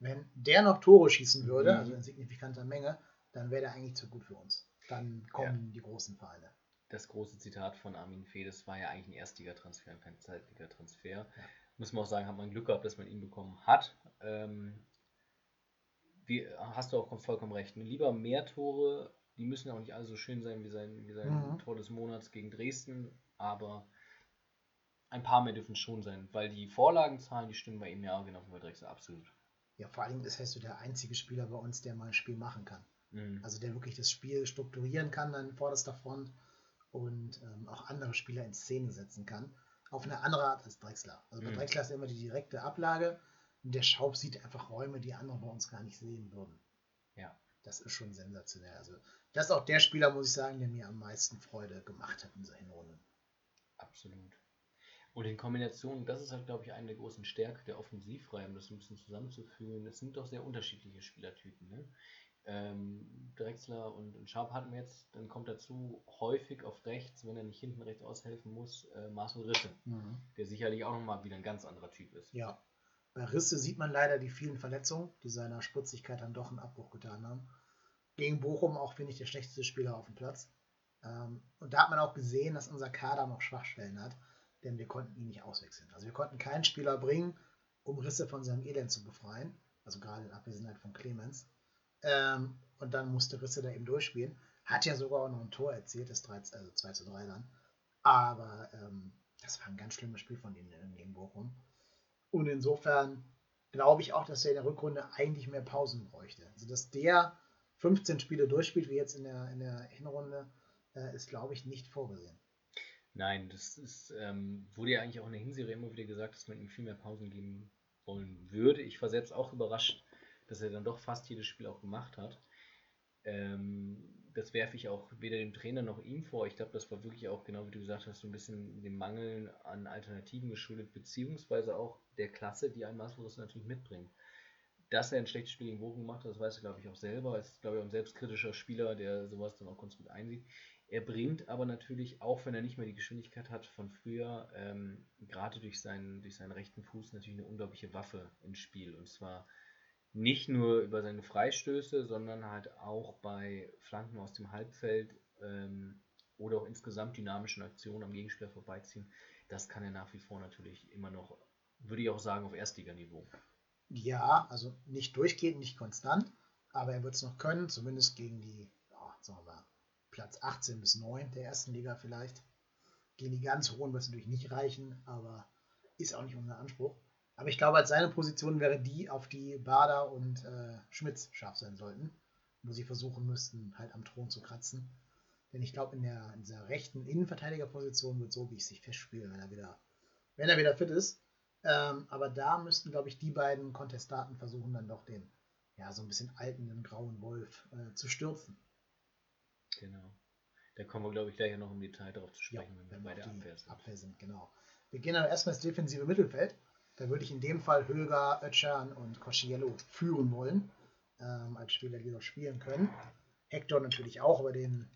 Wenn der noch Tore schießen würde, mhm. also in signifikanter Menge, dann wäre der eigentlich zu gut für uns. Dann kommen ja. die großen Vereine. Das große Zitat von Armin Fee, das war ja eigentlich ein Erstligatransfer, kein Zweitligatransfer. Ja. Muss man auch sagen, hat man Glück gehabt, dass man ihn bekommen hat. Ähm, wie, hast du auch vollkommen recht. Lieber mehr Tore, die müssen auch nicht alle so schön sein wie sein, wie sein mhm. Tor des Monats gegen Dresden, aber ein paar mehr dürfen schon sein, weil die Vorlagenzahlen, die stimmen bei ihm ja genau wie bei Drexler absolut. Ja, vor allem ist heißt du der einzige Spieler bei uns, der mal ein Spiel machen kann. Mhm. Also der wirklich das Spiel strukturieren kann dann vorderster Front und ähm, auch andere Spieler in Szene setzen kann. Auf eine andere Art als Drexler. Also bei mhm. Drexler ist immer die direkte Ablage und der Schaub sieht einfach Räume, die andere bei uns gar nicht sehen würden. Ja. Das ist schon sensationell. Also das ist auch der Spieler, muss ich sagen, der mir am meisten Freude gemacht hat in dieser Hinrunde. Absolut. Und in Kombination, das ist halt, glaube ich, eine der großen Stärken der Offensivreihe, um das ein bisschen zusammenzuführen. Es sind doch sehr unterschiedliche Spielertypen. Ne? Ähm, Drexler und, und Sharp hatten wir jetzt, dann kommt dazu häufig auf rechts, wenn er nicht hinten rechts aushelfen muss, äh, Marcel Risse, mhm. der sicherlich auch nochmal wieder ein ganz anderer Typ ist. Ja, bei Risse sieht man leider die vielen Verletzungen, die seiner Spritzigkeit dann doch einen Abbruch getan haben. Gegen Bochum auch, finde ich, der schlechteste Spieler auf dem Platz. Ähm, und da hat man auch gesehen, dass unser Kader noch Schwachstellen hat denn wir konnten ihn nicht auswechseln. Also wir konnten keinen Spieler bringen, um Risse von seinem Elend zu befreien, also gerade in Abwesenheit von Clemens. Ähm, und dann musste Risse da eben durchspielen. Hat ja sogar auch noch ein Tor erzielt, das 3, also 2 zu 3 dann. Aber ähm, das war ein ganz schlimmes Spiel von ihnen gegen Bochum. Und insofern glaube ich auch, dass er in der Rückrunde eigentlich mehr Pausen bräuchte. Also dass der 15 Spiele durchspielt, wie jetzt in der, in der Hinrunde, äh, ist, glaube ich, nicht vorgesehen. Nein, das ist, ähm, wurde ja eigentlich auch in der Hinserie immer wieder gesagt, dass man ihm viel mehr Pausen geben wollen würde. Ich war selbst auch überrascht, dass er dann doch fast jedes Spiel auch gemacht hat. Ähm, das werfe ich auch weder dem Trainer noch ihm vor. Ich glaube, das war wirklich auch, genau wie du gesagt hast, so ein bisschen dem Mangel an Alternativen geschuldet, beziehungsweise auch der Klasse, die ein Maslow natürlich mitbringt. Dass er ein schlechtes Spiel gegen Bochum gemacht hat, das weiß er, glaube ich, auch selber. Er ist, glaube ich, auch ein selbstkritischer Spieler, der sowas dann auch ganz gut einsieht. Er bringt aber natürlich, auch wenn er nicht mehr die Geschwindigkeit hat von früher, ähm, gerade durch seinen, durch seinen rechten Fuß natürlich eine unglaubliche Waffe ins Spiel. Und zwar nicht nur über seine Freistöße, sondern halt auch bei Flanken aus dem Halbfeld ähm, oder auch insgesamt dynamischen Aktionen am Gegenspieler vorbeiziehen. Das kann er nach wie vor natürlich immer noch, würde ich auch sagen, auf Erstliganiveau. Ja, also nicht durchgehend, nicht konstant, aber er wird es noch können, zumindest gegen die, oh, sagen wir mal, Platz 18 bis 9 der ersten Liga vielleicht. Gegen die ganz hohen wird es natürlich nicht reichen, aber ist auch nicht unser Anspruch. Aber ich glaube, als seine Position wäre die, auf die Bader und äh, Schmitz scharf sein sollten, wo sie versuchen müssten, halt am Thron zu kratzen. Denn ich glaube, in, der, in dieser rechten Innenverteidigerposition wird so wie ich sich festspielen, wenn er wieder, wenn er wieder fit ist. Ähm, aber da müssten, glaube ich, die beiden Kontestaten versuchen, dann doch den, ja, so ein bisschen alten, grauen Wolf äh, zu stürzen. Genau. Da kommen wir, glaube ich, gleich noch im Detail darauf zu sprechen, ja, wenn wir bei der Abwehr sind. Abwehr sind. Genau. Wir gehen aber erstmal ins defensive Mittelfeld. Da würde ich in dem Fall Höger, Ötchan und Cosciello führen wollen, ähm, als Spieler, die noch spielen können. Hector natürlich auch, aber den,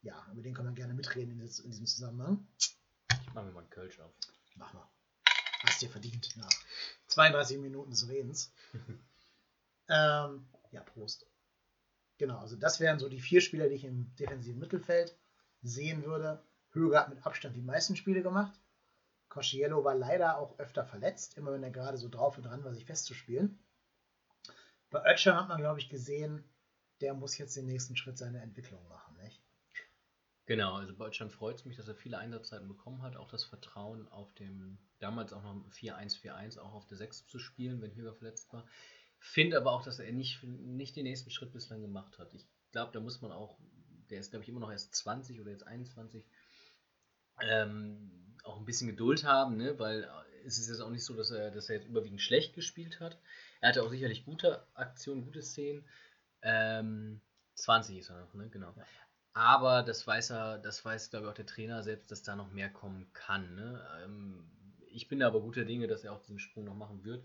ja, über den kann man gerne mitreden in, in diesem Zusammenhang. Ich mache mir mal einen Kölsch auf. Mach mal. Hast dir verdient nach 32 Minuten des Redens. ähm, ja, Prost. Genau, also das wären so die vier Spieler, die ich im defensiven Mittelfeld sehen würde. Höger hat mit Abstand die meisten Spiele gemacht. Cosciello war leider auch öfter verletzt, immer wenn er gerade so drauf und dran war, sich festzuspielen. Bei Oetschan hat man, glaube ich, gesehen, der muss jetzt den nächsten Schritt seiner Entwicklung machen, nicht? Genau, also bei Oetschan freut es mich, dass er viele Einsatzzeiten bekommen hat, auch das Vertrauen auf dem, damals auch noch 4-1-4-1, auch auf der 6 zu spielen, wenn Höger verletzt war. Finde aber auch, dass er nicht, nicht den nächsten Schritt bislang gemacht hat. Ich glaube, da muss man auch, der ist, glaube ich, immer noch erst 20 oder jetzt 21, ähm, auch ein bisschen Geduld haben, ne? weil es ist jetzt auch nicht so, dass er, dass er jetzt überwiegend schlecht gespielt hat. Er hatte auch sicherlich gute Aktionen, gute Szenen. Ähm, 20 ist er noch, ne? genau. Ja. Aber das weiß er, das weiß, glaube ich, auch der Trainer selbst, dass da noch mehr kommen kann. Ne? Ähm, ich bin da aber guter Dinge, dass er auch diesen Sprung noch machen wird.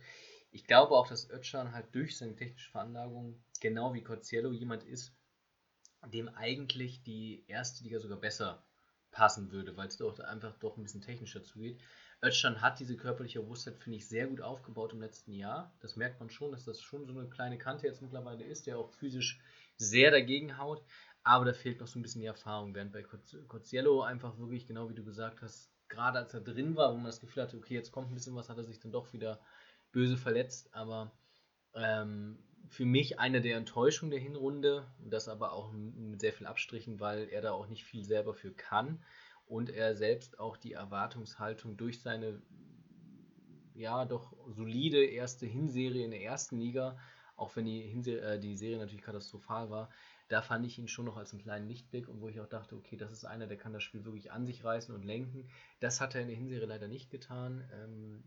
Ich glaube auch, dass Özcan halt durch seine technische Veranlagung, genau wie Cozziello, jemand ist, dem eigentlich die erste Liga sogar besser passen würde, weil es doch einfach doch ein bisschen technischer zugeht. Özcan hat diese körperliche Robustheit, finde ich, sehr gut aufgebaut im letzten Jahr. Das merkt man schon, dass das schon so eine kleine Kante jetzt mittlerweile ist, der auch physisch sehr dagegen haut. Aber da fehlt noch so ein bisschen die Erfahrung, während bei Cozziello einfach wirklich, genau wie du gesagt hast, gerade als er drin war, wo man das Gefühl hatte, okay, jetzt kommt ein bisschen was, hat er sich dann doch wieder böse verletzt, aber ähm, für mich eine der Enttäuschungen der Hinrunde, das aber auch mit sehr viel Abstrichen, weil er da auch nicht viel selber für kann und er selbst auch die Erwartungshaltung durch seine ja doch solide erste Hinserie in der ersten Liga, auch wenn die, Hinserie, äh, die Serie natürlich katastrophal war, da fand ich ihn schon noch als einen kleinen Lichtblick und wo ich auch dachte, okay, das ist einer, der kann das Spiel wirklich an sich reißen und lenken. Das hat er in der Hinserie leider nicht getan. Ähm,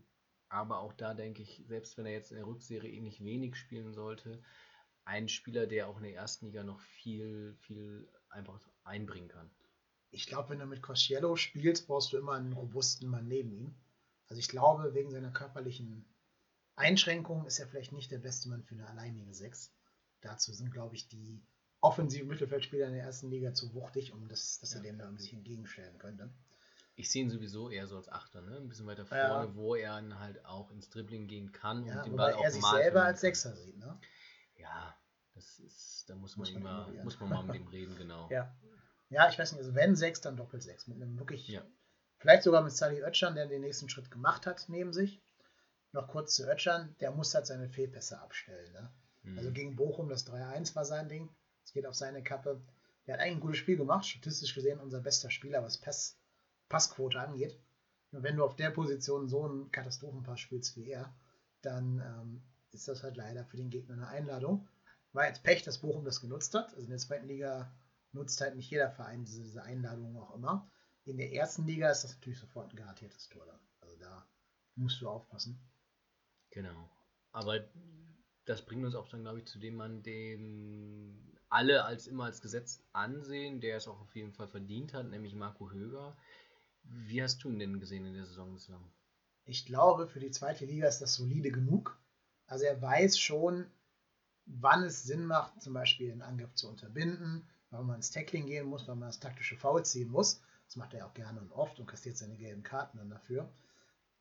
aber auch da denke ich, selbst wenn er jetzt in der Rückserie ähnlich wenig spielen sollte, ein Spieler, der auch in der ersten Liga noch viel, viel einfach einbringen kann. Ich glaube, wenn du mit Cosciello spielst, brauchst du immer einen robusten Mann neben ihm. Also ich glaube, wegen seiner körperlichen Einschränkungen ist er vielleicht nicht der beste Mann für eine alleinige Sechs. Dazu sind, glaube ich, die offensiven Mittelfeldspieler in der ersten Liga zu wuchtig, um das, dass er dem da sich entgegenstellen könnte. Ich sehe ihn sowieso eher so als Achter, ne? Ein bisschen weiter vorne, ja. wo er dann halt auch ins Dribbling gehen kann ja, und den Ball auch er sich selber als Sechser sieht, ne? Ja, das ist, da muss man, muss man immer, muss man mal mit dem reden, genau. Ja. Ja, ich weiß nicht, also wenn sechs, dann doppelt sechs. Mit einem wirklich, ja. vielleicht sogar mit Sally Oetschan, der den nächsten Schritt gemacht hat, neben sich. Noch kurz zu Oetschan, der muss halt seine Fehlpässe abstellen. Ne? Mhm. Also gegen Bochum, das 3-1 war sein Ding. Es geht auf seine Kappe. Der hat eigentlich ein gutes Spiel gemacht, statistisch gesehen unser bester Spieler, was Pass, Passquote angeht. Und wenn du auf der Position so einen Katastrophenpass spielst wie er, dann ähm, ist das halt leider für den Gegner eine Einladung. War jetzt Pech, dass Bochum das genutzt hat. Also in der zweiten Liga nutzt halt nicht jeder Verein diese, diese Einladungen auch immer. In der ersten Liga ist das natürlich sofort ein garantiertes Tor dann. Also da musst du aufpassen. Genau. Aber das bringt uns auch dann, glaube ich, zu dem Mann, den alle als immer als Gesetz ansehen, der es auch auf jeden Fall verdient hat, nämlich Marco Höger. Wie hast du ihn denn gesehen in der Saison bislang? Ich glaube, für die zweite Liga ist das solide genug. Also er weiß schon, wann es Sinn macht, zum Beispiel einen Angriff zu unterbinden, wann man ins Tackling gehen muss, wann man das taktische Foul ziehen muss. Das macht er auch gerne und oft und kassiert seine gelben Karten dann dafür.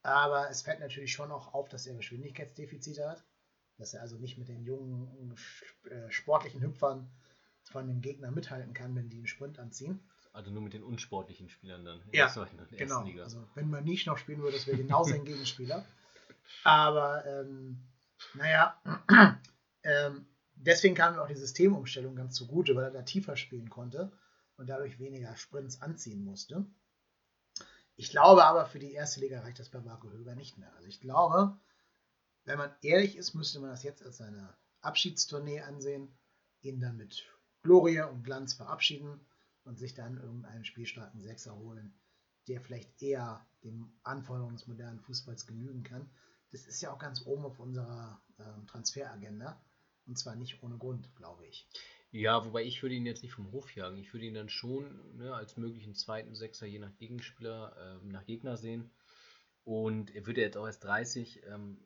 Aber es fällt natürlich schon auch auf, dass er Geschwindigkeitsdefizite hat. Dass er also nicht mit den jungen, äh, sportlichen Hüpfern von den Gegnern mithalten kann, wenn die einen Sprint anziehen. Also nur mit den unsportlichen Spielern dann. ja, genau. Liga. Also wenn man nicht noch spielen würde, das wäre genau sein Gegenspieler. Aber ähm, naja, ähm, deswegen kam auch die Systemumstellung ganz zugute, weil er da tiefer spielen konnte und dadurch weniger Sprints anziehen musste. Ich glaube aber, für die erste Liga reicht das bei Marco Höger nicht mehr. Also ich glaube, wenn man ehrlich ist, müsste man das jetzt als seine Abschiedstournee ansehen, ihn dann mit Glorie und Glanz verabschieden und sich dann irgendeinen spielstarken Sechser holen, der vielleicht eher den Anforderungen des modernen Fußballs genügen kann. Das ist ja auch ganz oben auf unserer ähm, Transferagenda und zwar nicht ohne Grund, glaube ich. Ja, wobei ich würde ihn jetzt nicht vom Hof jagen. Ich würde ihn dann schon ne, als möglichen zweiten Sechser je nach Gegenspieler, äh, nach Gegner sehen. Und er würde jetzt auch erst 30 ähm,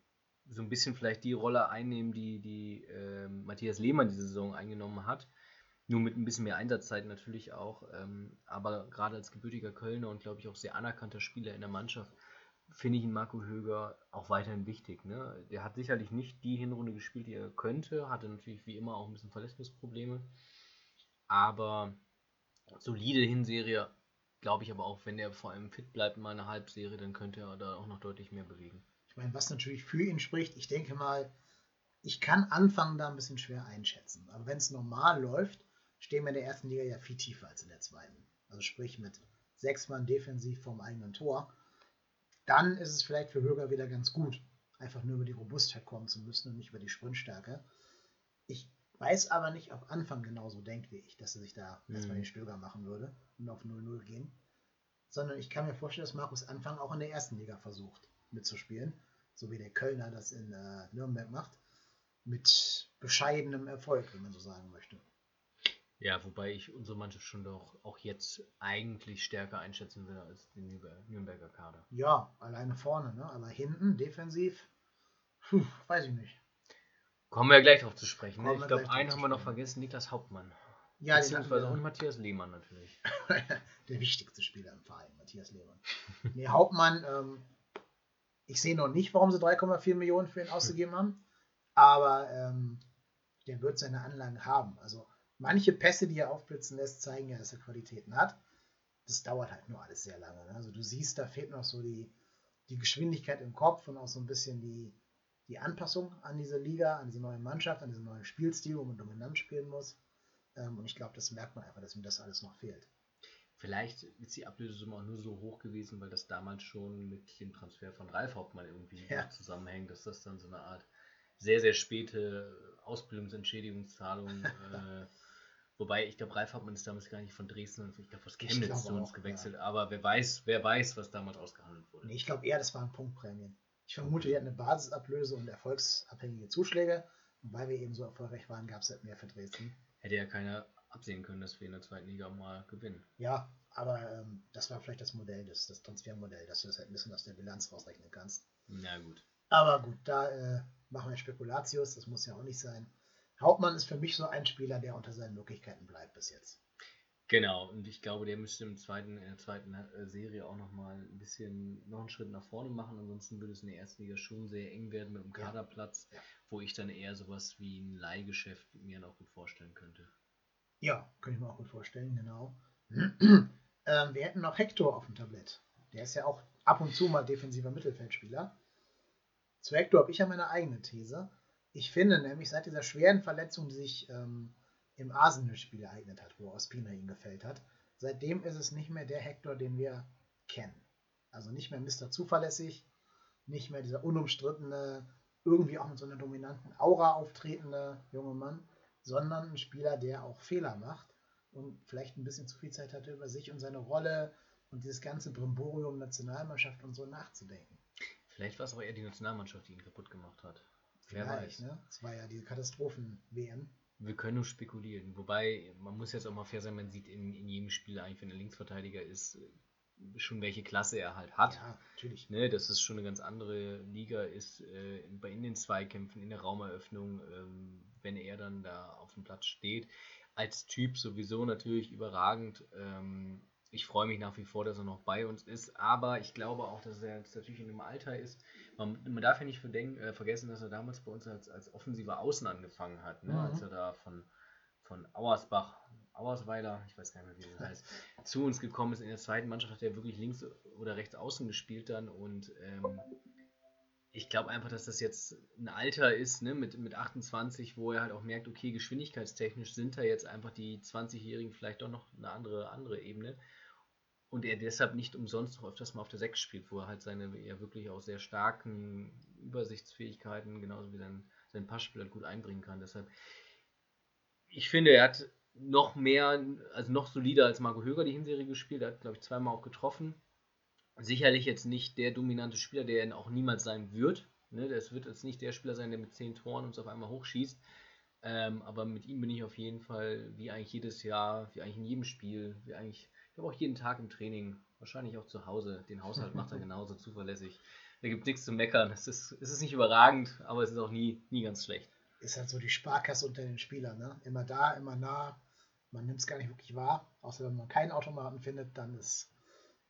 so ein bisschen vielleicht die Rolle einnehmen, die, die äh, Matthias Lehmann diese Saison eingenommen hat. Nur mit ein bisschen mehr Einsatzzeit natürlich auch. Ähm, aber gerade als gebürtiger Kölner und glaube ich auch sehr anerkannter Spieler in der Mannschaft finde ich ihn Marco Höger auch weiterhin wichtig. Ne? Der hat sicherlich nicht die Hinrunde gespielt, die er könnte, hatte natürlich wie immer auch ein bisschen Verletzungsprobleme. Aber solide Hinserie, glaube ich aber auch, wenn er vor allem fit bleibt in meiner Halbserie, dann könnte er da auch noch deutlich mehr bewegen. Ich meine, was natürlich für ihn spricht, ich denke mal, ich kann anfangen da ein bisschen schwer einschätzen. Aber wenn es normal läuft, stehen wir in der ersten Liga ja viel tiefer als in der zweiten. Also sprich mit sechs Mann defensiv vom eigenen Tor dann ist es vielleicht für Höger wieder ganz gut, einfach nur über die Robustheit kommen zu müssen und nicht über die Sprintstärke. Ich weiß aber nicht, ob Anfang genauso denkt wie ich, dass er sich da mhm. erstmal den Stöger machen würde und auf 0-0 gehen. Sondern ich kann mir vorstellen, dass Markus Anfang auch in der ersten Liga versucht mitzuspielen, so wie der Kölner das in äh, Nürnberg macht, mit bescheidenem Erfolg, wenn man so sagen möchte. Ja, wobei ich unsere Mannschaft schon doch auch jetzt eigentlich stärker einschätzen will als den Nürnberger Kader. Ja, alleine vorne, ne? aber hinten, defensiv, puh, weiß ich nicht. Kommen wir gleich drauf zu sprechen. Ne? Ich glaube, einen haben wir noch vergessen, Niklas Hauptmann. Ja, Beziehungsweise und Matthias Lehmann natürlich. Der wichtigste Spieler im Verein, Matthias Lehmann. nee, Hauptmann, ähm, ich sehe noch nicht, warum sie 3,4 Millionen für ihn ausgegeben haben, aber ähm, der wird seine Anlagen haben. Also manche Pässe, die er aufblitzen lässt, zeigen ja, dass er Qualitäten hat. Das dauert halt nur alles sehr lange. Ne? Also du siehst, da fehlt noch so die, die Geschwindigkeit im Kopf und auch so ein bisschen die, die Anpassung an diese Liga, an diese neue Mannschaft, an diesen neuen Spielstil, wo man dominant spielen muss. Ähm, und ich glaube, das merkt man einfach, dass ihm das alles noch fehlt. Vielleicht ist die Ablösesumme auch nur so hoch gewesen, weil das damals schon mit dem Transfer von Ralf Hauptmann irgendwie ja. zusammenhängt, dass das dann so eine Art sehr, sehr späte Ausbildungsentschädigungszahlung äh, Wobei, ich glaube, Ralf Hartmann ist damals gar nicht von Dresden, ich glaube, aus Chemnitz zu uns gewechselt. Ja. Aber wer weiß, wer weiß, was damals ausgehandelt wurde. Nee, ich glaube eher, das waren Punktprämien. Ich vermute, die hatten eine Basisablöse und erfolgsabhängige Zuschläge. Und weil wir eben so erfolgreich waren, gab es halt mehr für Dresden. Hätte ja keiner absehen können, dass wir in der zweiten Liga mal gewinnen. Ja, aber ähm, das war vielleicht das Modell, das, das Transfermodell, dass du das halt ein bisschen aus der Bilanz rausrechnen kannst. Na gut. Aber gut, da äh, machen wir Spekulatius, das muss ja auch nicht sein. Hauptmann ist für mich so ein Spieler, der unter seinen Möglichkeiten bleibt bis jetzt. Genau, und ich glaube, der müsste im zweiten, in der zweiten äh, Serie auch nochmal ein bisschen noch einen Schritt nach vorne machen. Ansonsten würde es in der ersten Liga schon sehr eng werden mit dem Kaderplatz, ja. wo ich dann eher sowas wie ein Leihgeschäft mir dann auch gut vorstellen könnte. Ja, könnte ich mir auch gut vorstellen, genau. ähm, wir hätten noch Hector auf dem Tablett. Der ist ja auch ab und zu mal defensiver Mittelfeldspieler. Zu Hector habe ich ja meine eigene These. Ich finde nämlich seit dieser schweren Verletzung, die sich ähm, im Arsenal-Spiel ereignet hat, wo Ospina ihn gefällt hat. Seitdem ist es nicht mehr der Hector, den wir kennen. Also nicht mehr Mr. Zuverlässig, nicht mehr dieser unumstrittene, irgendwie auch mit so einer dominanten Aura auftretende junge Mann, sondern ein Spieler, der auch Fehler macht und vielleicht ein bisschen zu viel Zeit hatte, über sich und seine Rolle und dieses ganze Brimborium Nationalmannschaft und so nachzudenken. Vielleicht war es aber eher die Nationalmannschaft, die ihn kaputt gemacht hat. Vielleicht, ne? Das war ja die Katastrophen-WM. Wir können nur spekulieren. Wobei, man muss jetzt auch mal fair sein, man sieht in, in jedem Spiel eigentlich, wenn er Linksverteidiger ist, schon welche Klasse er halt hat. Ja, natürlich. Ne, dass es schon eine ganz andere Liga ist, äh, in den Zweikämpfen, in der Raumeröffnung, ähm, wenn er dann da auf dem Platz steht. Als Typ sowieso natürlich überragend. Ähm, ich freue mich nach wie vor, dass er noch bei uns ist, aber ich glaube auch, dass er jetzt natürlich in einem Alter ist, man, man darf ja nicht verdenken, äh, vergessen, dass er damals bei uns als, als offensiver Außen angefangen hat, ne? Mhm. als er da von, von Auersbach, Auersweiler, ich weiß gar nicht mehr, wie das heißt, zu uns gekommen ist. In der zweiten Mannschaft hat er wirklich links oder rechts außen gespielt dann und ähm, ich glaube einfach, dass das jetzt ein Alter ist, ne, mit, mit 28, wo er halt auch merkt, okay, geschwindigkeitstechnisch sind da jetzt einfach die 20-Jährigen vielleicht doch noch eine andere, andere Ebene und er deshalb nicht umsonst noch öfters mal auf der 6 spielt, wo er halt seine ja wirklich auch sehr starken Übersichtsfähigkeiten, genauso wie sein, sein Passspiel halt gut einbringen kann. Deshalb, ich finde, er hat noch mehr, also noch solider als Marco Höger die Hinserie gespielt. Er hat, glaube ich, zweimal auch getroffen. Sicherlich jetzt nicht der dominante Spieler, der er auch niemals sein wird. Ne? Das wird jetzt nicht der Spieler sein, der mit 10 Toren uns auf einmal hochschießt. Ähm, aber mit ihm bin ich auf jeden Fall, wie eigentlich jedes Jahr, wie eigentlich in jedem Spiel, wie eigentlich ich habe auch jeden Tag im Training, wahrscheinlich auch zu Hause, den Haushalt macht er genauso zuverlässig. Da gibt nichts zu meckern. Es ist, es ist nicht überragend, aber es ist auch nie, nie ganz schlecht. Ist halt so die Sparkasse unter den Spielern, ne? Immer da, immer nah. Man nimmt es gar nicht wirklich wahr. Außer wenn man keinen Automaten findet, dann ist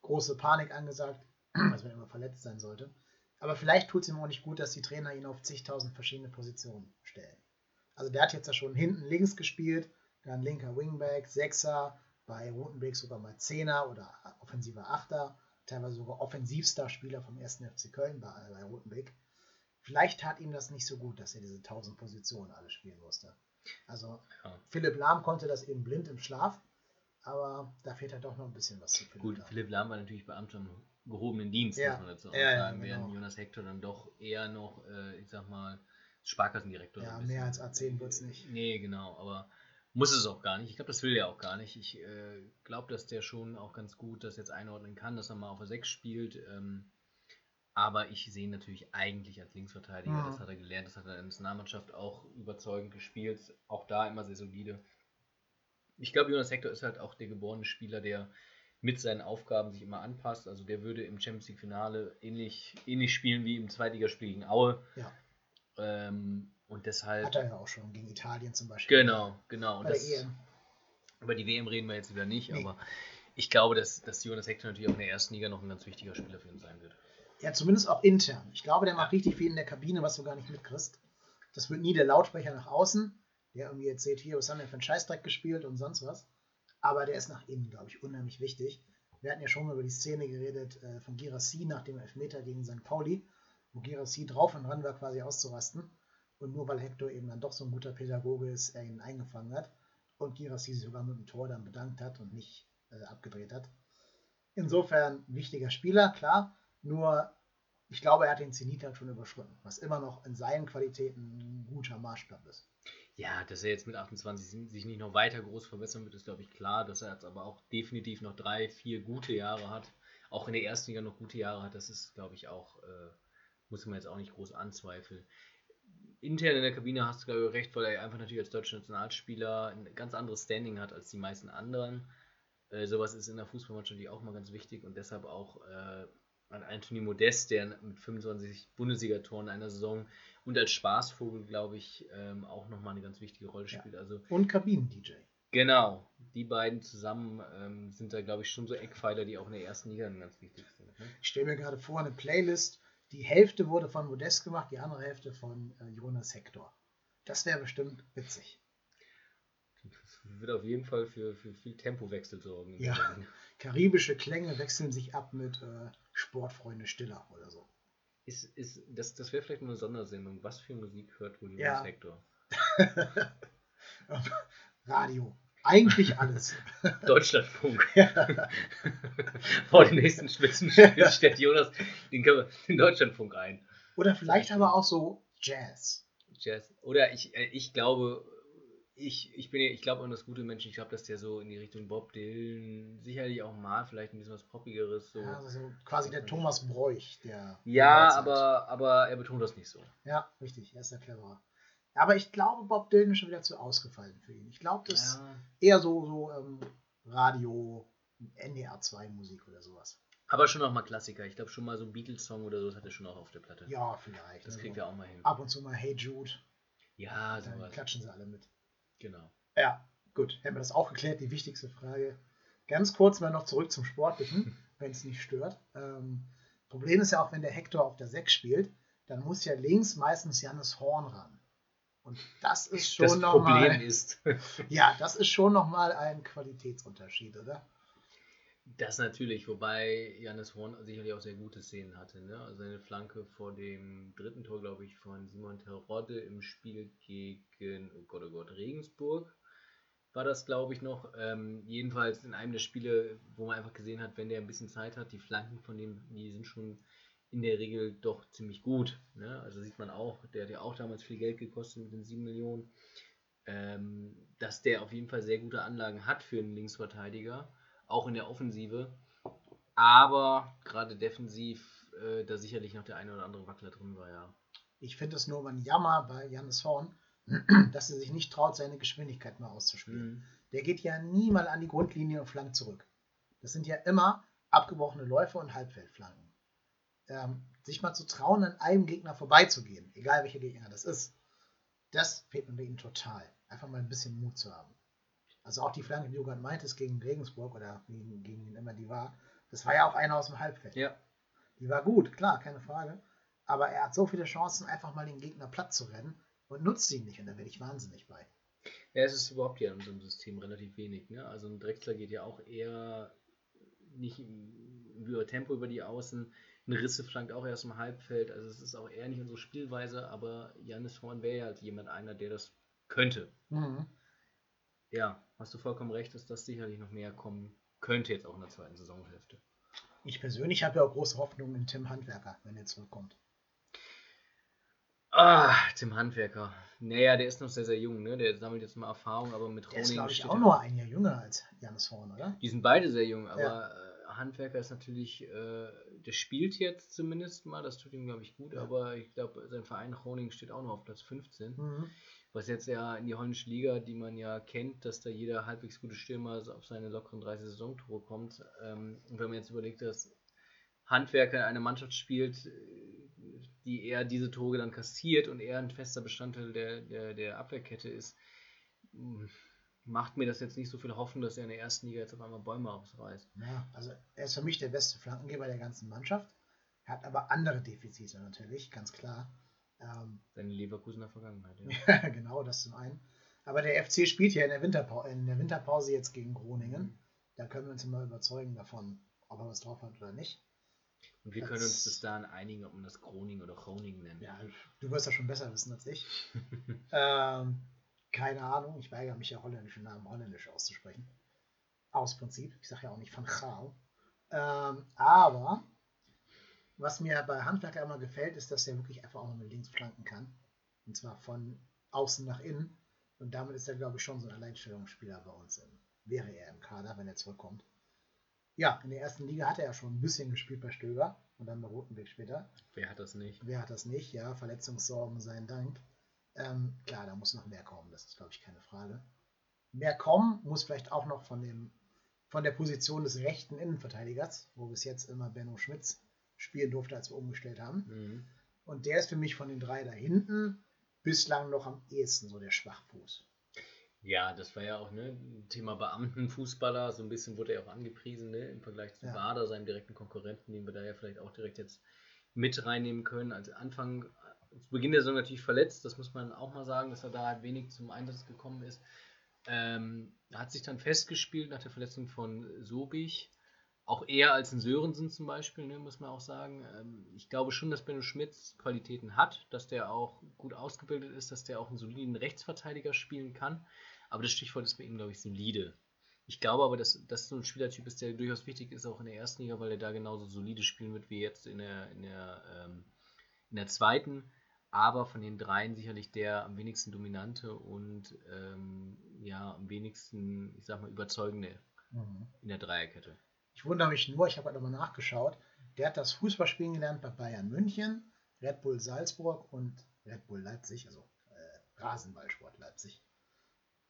große Panik angesagt, wenn er immer verletzt sein sollte. Aber vielleicht tut es ihm auch nicht gut, dass die Trainer ihn auf zigtausend verschiedene Positionen stellen. Also der hat jetzt ja schon hinten links gespielt, dann linker Wingback, Sechser, bei Rotenbeek sogar mal Zehner oder offensiver Achter, teilweise sogar offensivster Spieler vom 1. FC Köln bei, bei Rotenbeek. Vielleicht tat ihm das nicht so gut, dass er diese 1000 Positionen alle spielen musste. Also ja. Philipp Lahm konnte das eben blind im Schlaf, aber da fehlt halt doch noch ein bisschen was zu Philipp Gut, Lahm. Philipp Lahm war natürlich Beamter im gehobenen Dienst, ja. muss man dazu auch ja, sagen, ja, genau. während Jonas Hector dann doch eher noch, äh, ich sag mal, Sparkassendirektor. Ja, mehr als A10 wird es nicht. Nee, genau, aber muss es auch gar nicht. Ich glaube, das will er auch gar nicht. Ich äh, glaube, dass der schon auch ganz gut das jetzt einordnen kann, dass er mal auf der 6 spielt. Ähm, aber ich sehe ihn natürlich eigentlich als Linksverteidiger. Mhm. Das hat er gelernt, das hat er in der Nationalmannschaft auch überzeugend gespielt. Auch da immer sehr solide. Ich glaube, Jonas Hector ist halt auch der geborene Spieler, der mit seinen Aufgaben sich immer anpasst. Also der würde im Champions League Finale ähnlich, ähnlich spielen wie im Zweitligaspiel gegen Aue. Ja. Ähm, und deshalb. Hat er ja auch schon gegen Italien zum Beispiel. Genau, genau. Und das, EM. Über die WM reden wir jetzt wieder nicht, nee. aber ich glaube, dass, dass Jonas Hector natürlich auch in der ersten Liga noch ein ganz wichtiger Spieler für ihn sein wird. Ja, zumindest auch intern. Ich glaube, der macht richtig viel in der Kabine, was du gar nicht mitkriegst. Das wird nie der Lautsprecher nach außen, der irgendwie erzählt, hier, was haben wir für einen Scheißdreck gespielt und sonst was. Aber der ist nach innen, glaube ich, unheimlich wichtig. Wir hatten ja schon mal über die Szene geredet äh, von Girassi nach dem Elfmeter gegen St. Pauli, wo Girassi drauf und ran war, quasi auszurasten. Und nur weil Hector eben dann doch so ein guter Pädagoge ist, er ihn eingefangen hat und Girassi sich sogar mit dem Tor dann bedankt hat und nicht äh, abgedreht hat. Insofern wichtiger Spieler, klar. Nur ich glaube, er hat den Zenit halt schon überschritten, was immer noch in seinen Qualitäten ein guter Maßstab ist. Ja, dass er jetzt mit 28 sich nicht noch weiter groß verbessern wird, ist, glaube ich, klar. Dass er jetzt aber auch definitiv noch drei, vier gute Jahre hat, auch in der ersten Liga noch gute Jahre hat, das ist, glaube ich, auch, äh, muss man jetzt auch nicht groß anzweifeln intern in der Kabine hast du, glaube ich, recht, weil er einfach natürlich als deutscher Nationalspieler ein ganz anderes Standing hat als die meisten anderen. Äh, sowas ist in der Fußballmannschaft natürlich auch mal ganz wichtig und deshalb auch äh, an Anthony Modest, der mit 25 Bundesligatoren in einer Saison und als Spaßvogel, glaube ich, ähm, auch nochmal eine ganz wichtige Rolle spielt. Ja. Also, und Kabinen-DJ. Genau, die beiden zusammen ähm, sind da, glaube ich, schon so Eckpfeiler, die auch in der ersten Liga ganz wichtig sind. Ne? Ich stelle mir gerade vor, eine Playlist, die Hälfte wurde von Modest gemacht, die andere Hälfte von äh, Jonas Hector. Das wäre bestimmt witzig. Das wird auf jeden Fall für, für viel Tempowechsel sorgen. Ja, karibische Klänge wechseln sich ab mit äh, Sportfreunde Stiller oder so. Ist, ist, das das wäre vielleicht eine Sondersendung. Was für Musik hört wohl Jonas ja. Hector? Radio. Eigentlich alles. Deutschlandfunk. Ja. Vor dem nächsten Spitzenspiel stellt Jonas den, den Deutschlandfunk ein. Oder vielleicht aber auch so Jazz. Jazz. Oder ich, äh, ich glaube, ich, ich bin ich glaube an das gute Menschen, ich glaube, dass der so in die Richtung Bob Dylan sicherlich auch mal vielleicht ein bisschen was Poppigeres. So. Ja, also quasi der Thomas Bräuch, der. Ja, aber, aber er betont das nicht so. Ja, richtig, er ist der cleverer. Aber ich glaube, Bob Dylan ist schon wieder zu ausgefallen für ihn. Ich glaube, das ist ja. eher so, so ähm, Radio, NDR 2 Musik oder sowas. Aber schon auch mal Klassiker. Ich glaube schon mal so ein Beatles-Song oder so, das hat er schon auch auf der Platte. Ja, vielleicht. Das also kriegt er auch mal hin. Ab und zu mal Hey Jude. Ja, sowas. Dann klatschen sie alle mit. Genau. Ja, gut, hätten wir das auch geklärt, die wichtigste Frage. Ganz kurz mal noch zurück zum Sportlichen, wenn es nicht stört. Ähm, Problem ist ja auch, wenn der Hector auf der 6 spielt, dann muss ja links meistens Jannis Horn ran. Und das ist schon das nochmal. Problem ist. ja, das ist schon nochmal ein Qualitätsunterschied, oder? Das natürlich, wobei Janis Horn sicherlich auch sehr gute Szenen hatte. Ne? Also seine Flanke vor dem dritten Tor, glaube ich, von Simon Terodde im Spiel gegen, oh Gott, oh Gott, Regensburg war das, glaube ich, noch. Ähm, jedenfalls in einem der Spiele, wo man einfach gesehen hat, wenn der ein bisschen Zeit hat, die Flanken von dem, die sind schon in der Regel doch ziemlich gut. Ne? Also sieht man auch, der hat ja auch damals viel Geld gekostet mit den 7 Millionen, ähm, dass der auf jeden Fall sehr gute Anlagen hat für einen Linksverteidiger auch in der Offensive. Aber gerade defensiv, äh, da sicherlich noch der eine oder andere Wackler drin war, ja. Ich finde es nur ein Jammer bei Janis Horn, dass er sich nicht traut, seine Geschwindigkeit mal auszuspielen. Mhm. Der geht ja nie mal an die Grundlinie und flankt zurück. Das sind ja immer abgebrochene Läufe und Halbfeldflanken. Ähm, sich mal zu trauen, an einem Gegner vorbeizugehen, egal welcher Gegner das ist, das fehlt mir bei ihm total. Einfach mal ein bisschen Mut zu haben. Also auch die Flanke, die du gerade meintest, gegen Regensburg oder gegen, gegen wen immer die war, das war ja auch einer aus dem Halbfeld. Ja. Die war gut, klar, keine Frage. Aber er hat so viele Chancen, einfach mal den Gegner platt zu rennen und nutzt ihn nicht. Und da werde ich wahnsinnig bei. Ja, es ist überhaupt ja in unserem System relativ wenig. Ne? Also ein Drechsler geht ja auch eher nicht über Tempo über die Außen. Ein Risse flankt auch erst im Halbfeld. Also es ist auch eher nicht unsere Spielweise, aber Janis Horn wäre ja halt jemand einer, der das könnte. Mhm ja, hast du vollkommen recht, dass das sicherlich noch mehr kommen könnte jetzt auch in der zweiten Saisonhälfte. Ich persönlich habe ja auch große Hoffnung in Tim Handwerker, wenn er zurückkommt. Ah, Tim Handwerker. Naja, der ist noch sehr, sehr jung, ne? Der sammelt jetzt mal Erfahrung, aber mit Roning. Der ist, glaube ich, auch nur ein Jahr jünger als Janis Horn, oder? Die sind beide sehr jung, aber ja. Äh, Handwerker ist natürlich, äh, der spielt jetzt zumindest mal, das tut ihm, glaube ich, gut, ja. aber ich glaube, sein Verein Roning steht auch noch auf Platz 15. Mhm was jetzt ja in die holländische Liga, die man ja kennt, dass da jeder halbwegs gute Stürmer auf seine lockeren 30 Saisontore kommt. Ähm, und wenn man jetzt überlegt, dass Handwerker in einer Mannschaft spielt, die eher diese Tore dann kassiert und eher ein fester Bestandteil der, der, der Abwehrkette ist, macht mir das jetzt nicht so viel Hoffnung, dass er in der ersten Liga jetzt auf einmal Bäume ausreißt. Ja, also er ist für mich der beste Flankengeber der ganzen Mannschaft, hat aber andere Defizite natürlich, ganz klar. Ähm, Seine Leverkusener Vergangenheit, ja. genau, das zum einen. Aber der FC spielt ja in der, Winterpa in der Winterpause jetzt gegen Groningen. Mhm. Da können wir uns mal überzeugen davon, ob er was drauf hat oder nicht. Und wir das, können uns bis dahin einigen, ob man das Groningen oder Groningen nennt. Ja, du wirst ja schon besser wissen als ich. ähm, keine Ahnung, ich weigere mich ja holländische Namen holländisch auszusprechen. Aus Prinzip. Ich sage ja auch nicht von Gaal. Ähm, aber was mir bei Handwerker immer gefällt, ist, dass er wirklich einfach auch noch mit links flanken kann. Und zwar von außen nach innen. Und damit ist er, glaube ich, schon so ein Alleinstellungsspieler bei uns. Im, wäre er im Kader, wenn er zurückkommt. Ja, in der ersten Liga hat er ja schon ein bisschen gespielt bei Stöger und dann bei Rotenweg später. Wer hat das nicht? Wer hat das nicht? Ja, Verletzungssorgen, sein Dank. Ähm, klar, da muss noch mehr kommen, das ist, glaube ich, keine Frage. Mehr kommen muss vielleicht auch noch von, dem, von der Position des rechten Innenverteidigers, wo bis jetzt immer Benno Schmitz spielen durfte, als wir umgestellt haben. Mhm. Und der ist für mich von den drei da hinten bislang noch am ehesten so der Schwachfuß. Ja, das war ja auch ne, Thema Beamtenfußballer, so ein bisschen wurde er auch angepriesen ne, im Vergleich zu Ja. Bader, seinem direkten Konkurrenten, den wir da ja vielleicht auch direkt jetzt mit reinnehmen können. Als Anfang, zu Beginn der Saison natürlich verletzt, das muss man auch mal sagen, dass er da halt wenig zum Einsatz gekommen ist. Ähm, hat sich dann festgespielt nach der Verletzung von Sobich. Auch eher als ein Sörensen zum Beispiel, ne, muss man auch sagen. Ähm, ich glaube schon, dass Benno Schmitz Qualitäten hat, dass der auch gut ausgebildet ist, dass der auch einen soliden Rechtsverteidiger spielen kann. Aber das Stichwort ist bei ihm, glaube ich, solide. Ich glaube aber, dass das so ein Spielertyp ist, der durchaus wichtig ist, auch in der ersten Liga, weil er da genauso solide spielen wird wie jetzt in der, in der, ähm, in der zweiten. Aber von den dreien sicherlich der am wenigsten dominante und ähm, ja, am wenigsten, ich sag mal, überzeugende in der Dreierkette. Ich wundere mich nur, ich habe halt nochmal nachgeschaut, der hat das Fußballspielen gelernt bei Bayern München, Red Bull Salzburg und Red Bull Leipzig, also äh, Rasenballsport Leipzig.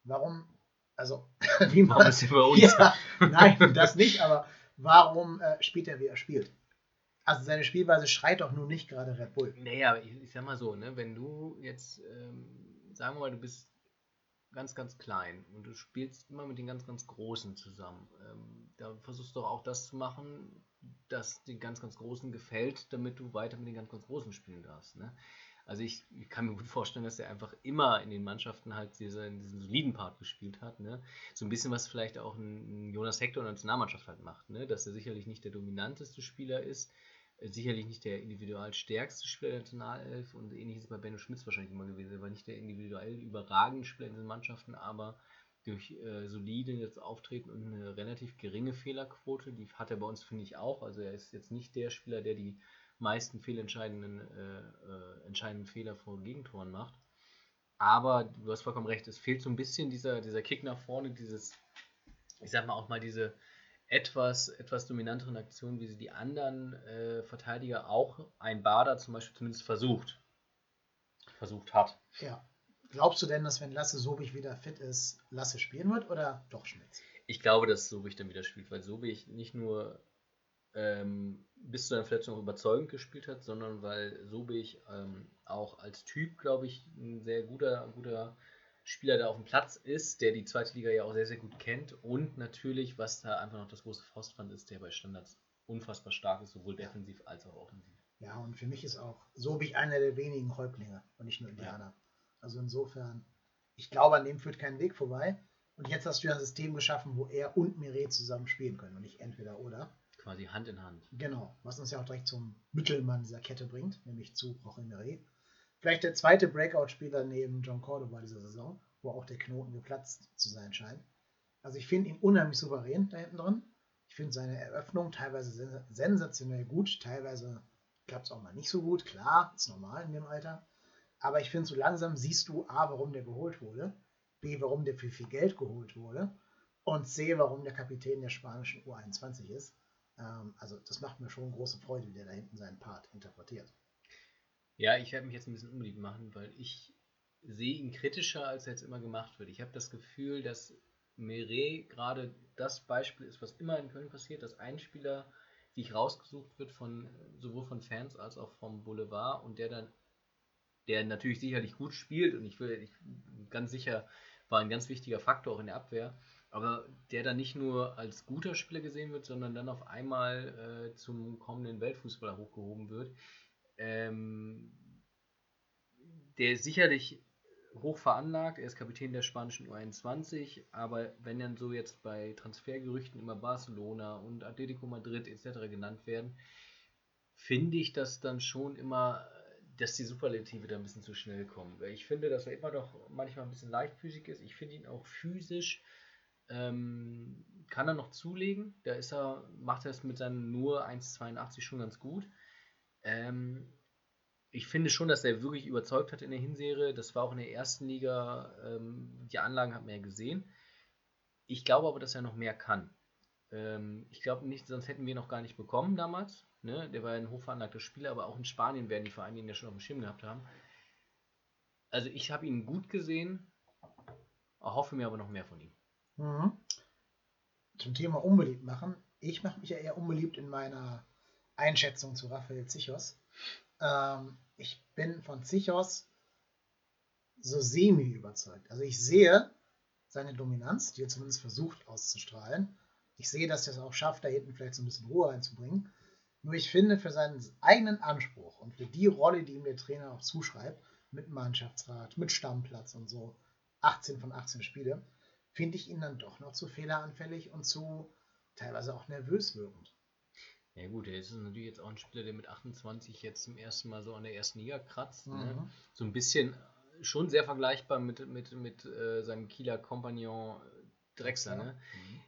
Warum, also, wie man, Warum ist er bei uns? Ja, nein, das nicht, aber warum äh, spielt er, wie er spielt? Also seine Spielweise schreit doch nun nicht gerade Red Bull. Naja, ich, ich sag mal so, ne, wenn du jetzt, ähm, sagen wir mal, du bist ganz, ganz klein und du spielst immer mit den ganz, ganz Großen zusammen, ähm, da versuchst du auch das zu machen, das den ganz, ganz Großen gefällt, damit du weiter mit den ganz, ganz Großen spielen darfst. Ne? Also ich, ich kann mir gut vorstellen, dass er einfach immer in den Mannschaften halt diese, diesen soliden Part gespielt hat. Ne? So ein bisschen, was vielleicht auch ein, Jonas Hector in der Nationalmannschaft halt macht. Ne? Dass er sicherlich nicht der dominanteste Spieler ist, sicherlich nicht der individual stärkste Spieler der Nationalelf und ähnlich ist bei Benno Schmitz wahrscheinlich immer gewesen. Er war nicht der individuell überragende Spieler in diesen Mannschaften, aber durch äh, solides Auftreten und eine relativ geringe Fehlerquote, die hat er bei uns, finde ich, auch. Also er ist jetzt nicht der Spieler, der die meisten fehlentscheidenden äh, äh, entscheidenden Fehler vor Gegentoren macht. Aber du hast vollkommen recht, es fehlt so ein bisschen dieser, dieser Kick nach vorne, dieses, ich sag mal auch mal diese etwas, etwas dominanteren Aktionen, wie sie die anderen äh, Verteidiger auch ein Bader zum Beispiel zumindest versucht. Versucht hat. Ja. Glaubst du denn, dass wenn Lasse Sobich wieder fit ist, Lasse spielen wird oder doch Schmitz? Ich glaube, dass Sobich dann wieder spielt, weil Sobich nicht nur ähm, bis zu seiner Verletzung auch überzeugend gespielt hat, sondern weil Sobich ähm, auch als Typ, glaube ich, ein sehr guter, guter Spieler da auf dem Platz ist, der die zweite Liga ja auch sehr, sehr gut kennt und natürlich, was da einfach noch das große Faustpfand ist, der bei Standards unfassbar stark ist, sowohl defensiv als auch offensiv. Ja, und für mich ist auch Sobich einer der wenigen Häuptlinge und nicht nur Indianer. Also insofern, ich glaube, an dem führt kein Weg vorbei. Und jetzt hast du ja ein System geschaffen, wo er und Mire zusammen spielen können und nicht entweder oder. Quasi Hand in Hand. Genau, was uns ja auch direkt zum Mittelmann dieser Kette bringt, nämlich zu Roche Mire. Vielleicht der zweite Breakout-Spieler neben John Cordova dieser Saison, wo auch der Knoten geplatzt zu sein scheint. Also ich finde ihn unheimlich souverän da hinten drin. Ich finde seine Eröffnung teilweise sen sensationell gut, teilweise klappt es auch mal nicht so gut. Klar, ist normal in dem Alter. Aber ich finde, so langsam siehst du A, warum der geholt wurde, B, warum der für viel Geld geholt wurde und C, warum der Kapitän der spanischen U21 ist. Ähm, also das macht mir schon große Freude, wie der da hinten seinen Part interpretiert. Ja, ich werde mich jetzt ein bisschen unbeliebt machen, weil ich sehe ihn kritischer, als er jetzt immer gemacht wird. Ich habe das Gefühl, dass Meret gerade das Beispiel ist, was immer in Köln passiert, dass ein Spieler sich rausgesucht wird von sowohl von Fans als auch vom Boulevard und der dann, der natürlich sicherlich gut spielt und ich will, ich ganz sicher war ein ganz wichtiger Faktor auch in der Abwehr, aber der dann nicht nur als guter Spieler gesehen wird, sondern dann auf einmal äh, zum kommenden Weltfußballer hochgehoben wird. Ähm, der sicherlich hoch veranlagt, er ist Kapitän der spanischen U21, aber wenn dann so jetzt bei Transfergerüchten immer Barcelona und Atletico Madrid etc. genannt werden, finde ich das dann schon immer, dass die Superlative da ein bisschen zu schnell kommen. Ich finde, dass er immer noch manchmal ein bisschen leichtfüßig ist. Ich finde ihn auch physisch, ähm, kann er noch zulegen. Da ist er, macht er es mit seinen nur 1,82 schon ganz gut. Ähm, ich finde schon, dass er wirklich überzeugt hat in der Hinserie. Das war auch in der ersten Liga, ähm, die Anlagen hat man ja gesehen. Ich glaube aber, dass er noch mehr kann. Ähm, ich glaube nicht, sonst hätten wir ihn noch gar nicht bekommen damals. Ne? Der war ja ein hochveranlagter Spieler, aber auch in Spanien werden die Vereine ihn ja schon auf dem Schirm gehabt haben. Also ich habe ihn gut gesehen, erhoffe mir aber noch mehr von ihm. Mhm. Zum Thema unbeliebt machen. Ich mache mich ja eher unbeliebt in meiner Einschätzung zu Raphael Zichos. Ähm, ich bin von Zichos so semi überzeugt. Also ich sehe seine Dominanz, die er zumindest versucht auszustrahlen. Ich sehe, dass er es auch schafft, da hinten vielleicht so ein bisschen Ruhe reinzubringen. Nur ich finde, für seinen eigenen Anspruch und für die Rolle, die ihm der Trainer auch zuschreibt, mit Mannschaftsrat, mit Stammplatz und so, 18 von 18 Spiele, finde ich ihn dann doch noch zu fehleranfällig und zu teilweise auch nervös wirkend. Ja gut, er ist natürlich jetzt auch ein Spieler, der mit 28 jetzt zum ersten Mal so an der ersten Liga kratzt. Ne? Mhm. Ne? So ein bisschen schon sehr vergleichbar mit, mit, mit äh, seinem Kieler Kompagnon Drexler. Ne? Mhm.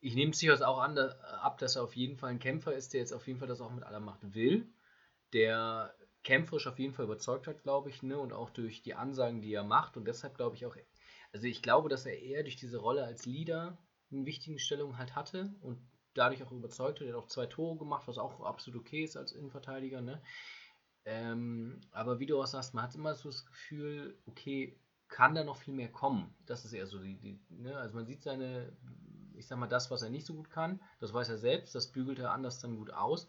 Ich nehme es durchaus auch an, da, ab, dass er auf jeden Fall ein Kämpfer ist, der jetzt auf jeden Fall das auch mit aller Macht will, der kämpferisch auf jeden Fall überzeugt hat, glaube ich, ne? und auch durch die Ansagen, die er macht und deshalb glaube ich auch, also ich glaube, dass er eher durch diese Rolle als Leader eine wichtige Stellung halt hatte und dadurch auch überzeugt hat. Er hat auch zwei Tore gemacht, was auch absolut okay ist als Innenverteidiger. Ne? Ähm, aber wie du auch sagst, man hat immer so das Gefühl, okay, kann da noch viel mehr kommen? Das ist eher so die, die ne? also man sieht seine, ich sag mal, das, was er nicht so gut kann, das weiß er selbst, das bügelt er anders dann gut aus.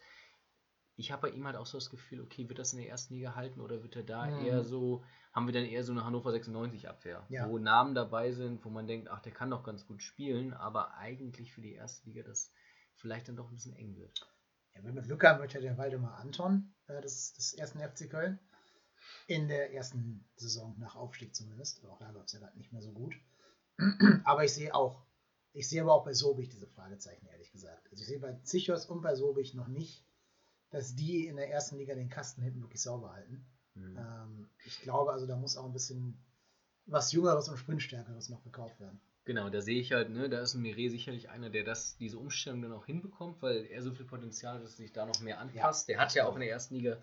Ich habe bei ihm halt auch so das Gefühl, okay, wird das in der ersten Liga halten oder wird er da mhm. eher so, haben wir dann eher so eine Hannover 96 Abwehr, ja. wo Namen dabei sind, wo man denkt, ach, der kann doch ganz gut spielen, aber eigentlich für die erste Liga das vielleicht dann doch ein bisschen eng wird. Ja, wenn wir Glück haben, wird ja der Waldemar Anton äh, des, des ersten FC Köln in der ersten Saison nach Aufstieg zumindest. Auch da läuft es ja gerade nicht mehr so gut. aber ich sehe auch, ich sehe aber auch bei Sobich diese Fragezeichen, ehrlich gesagt. Also ich sehe bei Zichos und bei Sobich noch nicht, dass die in der ersten Liga den Kasten hinten wirklich sauber halten. Mhm. Ähm, ich glaube also, da muss auch ein bisschen was Jüngeres und Sprintstärkeres noch gekauft werden. Genau, da sehe ich halt, ne, da ist ein Mire sicherlich einer, der das, diese Umstellung dann auch hinbekommt, weil er so viel Potenzial hat, dass er sich da noch mehr anpasst. Ja. Der hat ja auch in der ersten Liga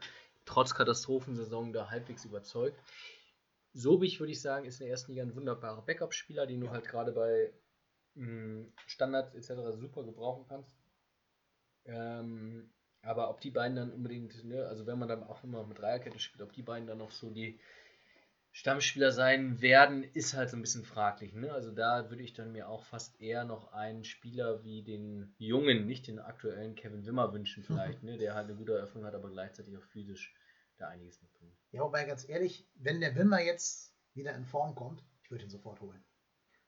trotz Katastrophensaison da halbwegs überzeugt. Sobich, würde ich sagen, ist in der ersten Liga ein wunderbarer Backup-Spieler, den du halt gerade bei mh, hm, Standards etc. super gebrauchen kannst. Ähm, aber ob die beiden dann unbedingt, ne, also wenn man dann auch immer mit Dreierkette spielt, ob die beiden dann noch so die Stammspieler sein werden, ist halt so ein bisschen fraglich. Ne? Also da würde ich dann mir auch fast eher noch einen Spieler wie den jungen, nicht den aktuellen Kevin Wimmer wünschen vielleicht, ne? der halt eine gute Eröffnung hat, aber gleichzeitig auch physisch da einiges mitbringt. Ja, wobei ganz ehrlich, wenn der Wimmer jetzt wieder in Form kommt, ich würde ihn sofort holen.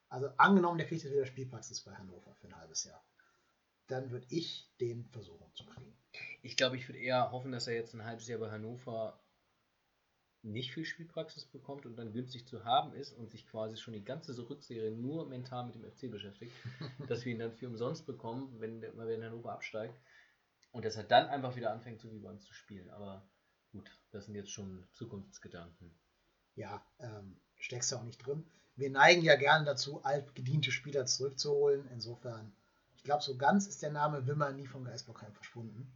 Also angenommen, der kriegt jetzt wieder Spielpraxis bei Hannover für ein halbes Jahr, dann würde ich den versuchen zu kriegen. Ich glaube, ich würde eher hoffen, dass er jetzt ein halbes Jahr bei Hannover nicht viel Spielpraxis bekommt und dann günstig zu haben ist und sich quasi schon die ganze Rückserie nur mental mit dem FC beschäftigt, dass wir ihn dann für umsonst bekommen, wenn, wenn Hannover absteigt und dass er dann einfach wieder anfängt, so wie bei uns zu spielen. Aber gut, das sind jetzt schon Zukunftsgedanken. Ja, ähm, steckst du auch nicht drin. Wir neigen ja gerne dazu, altgediente Spieler zurückzuholen. Insofern, ich glaube, so ganz ist der Name Wimmer nie vom Geistblockheim verschwunden.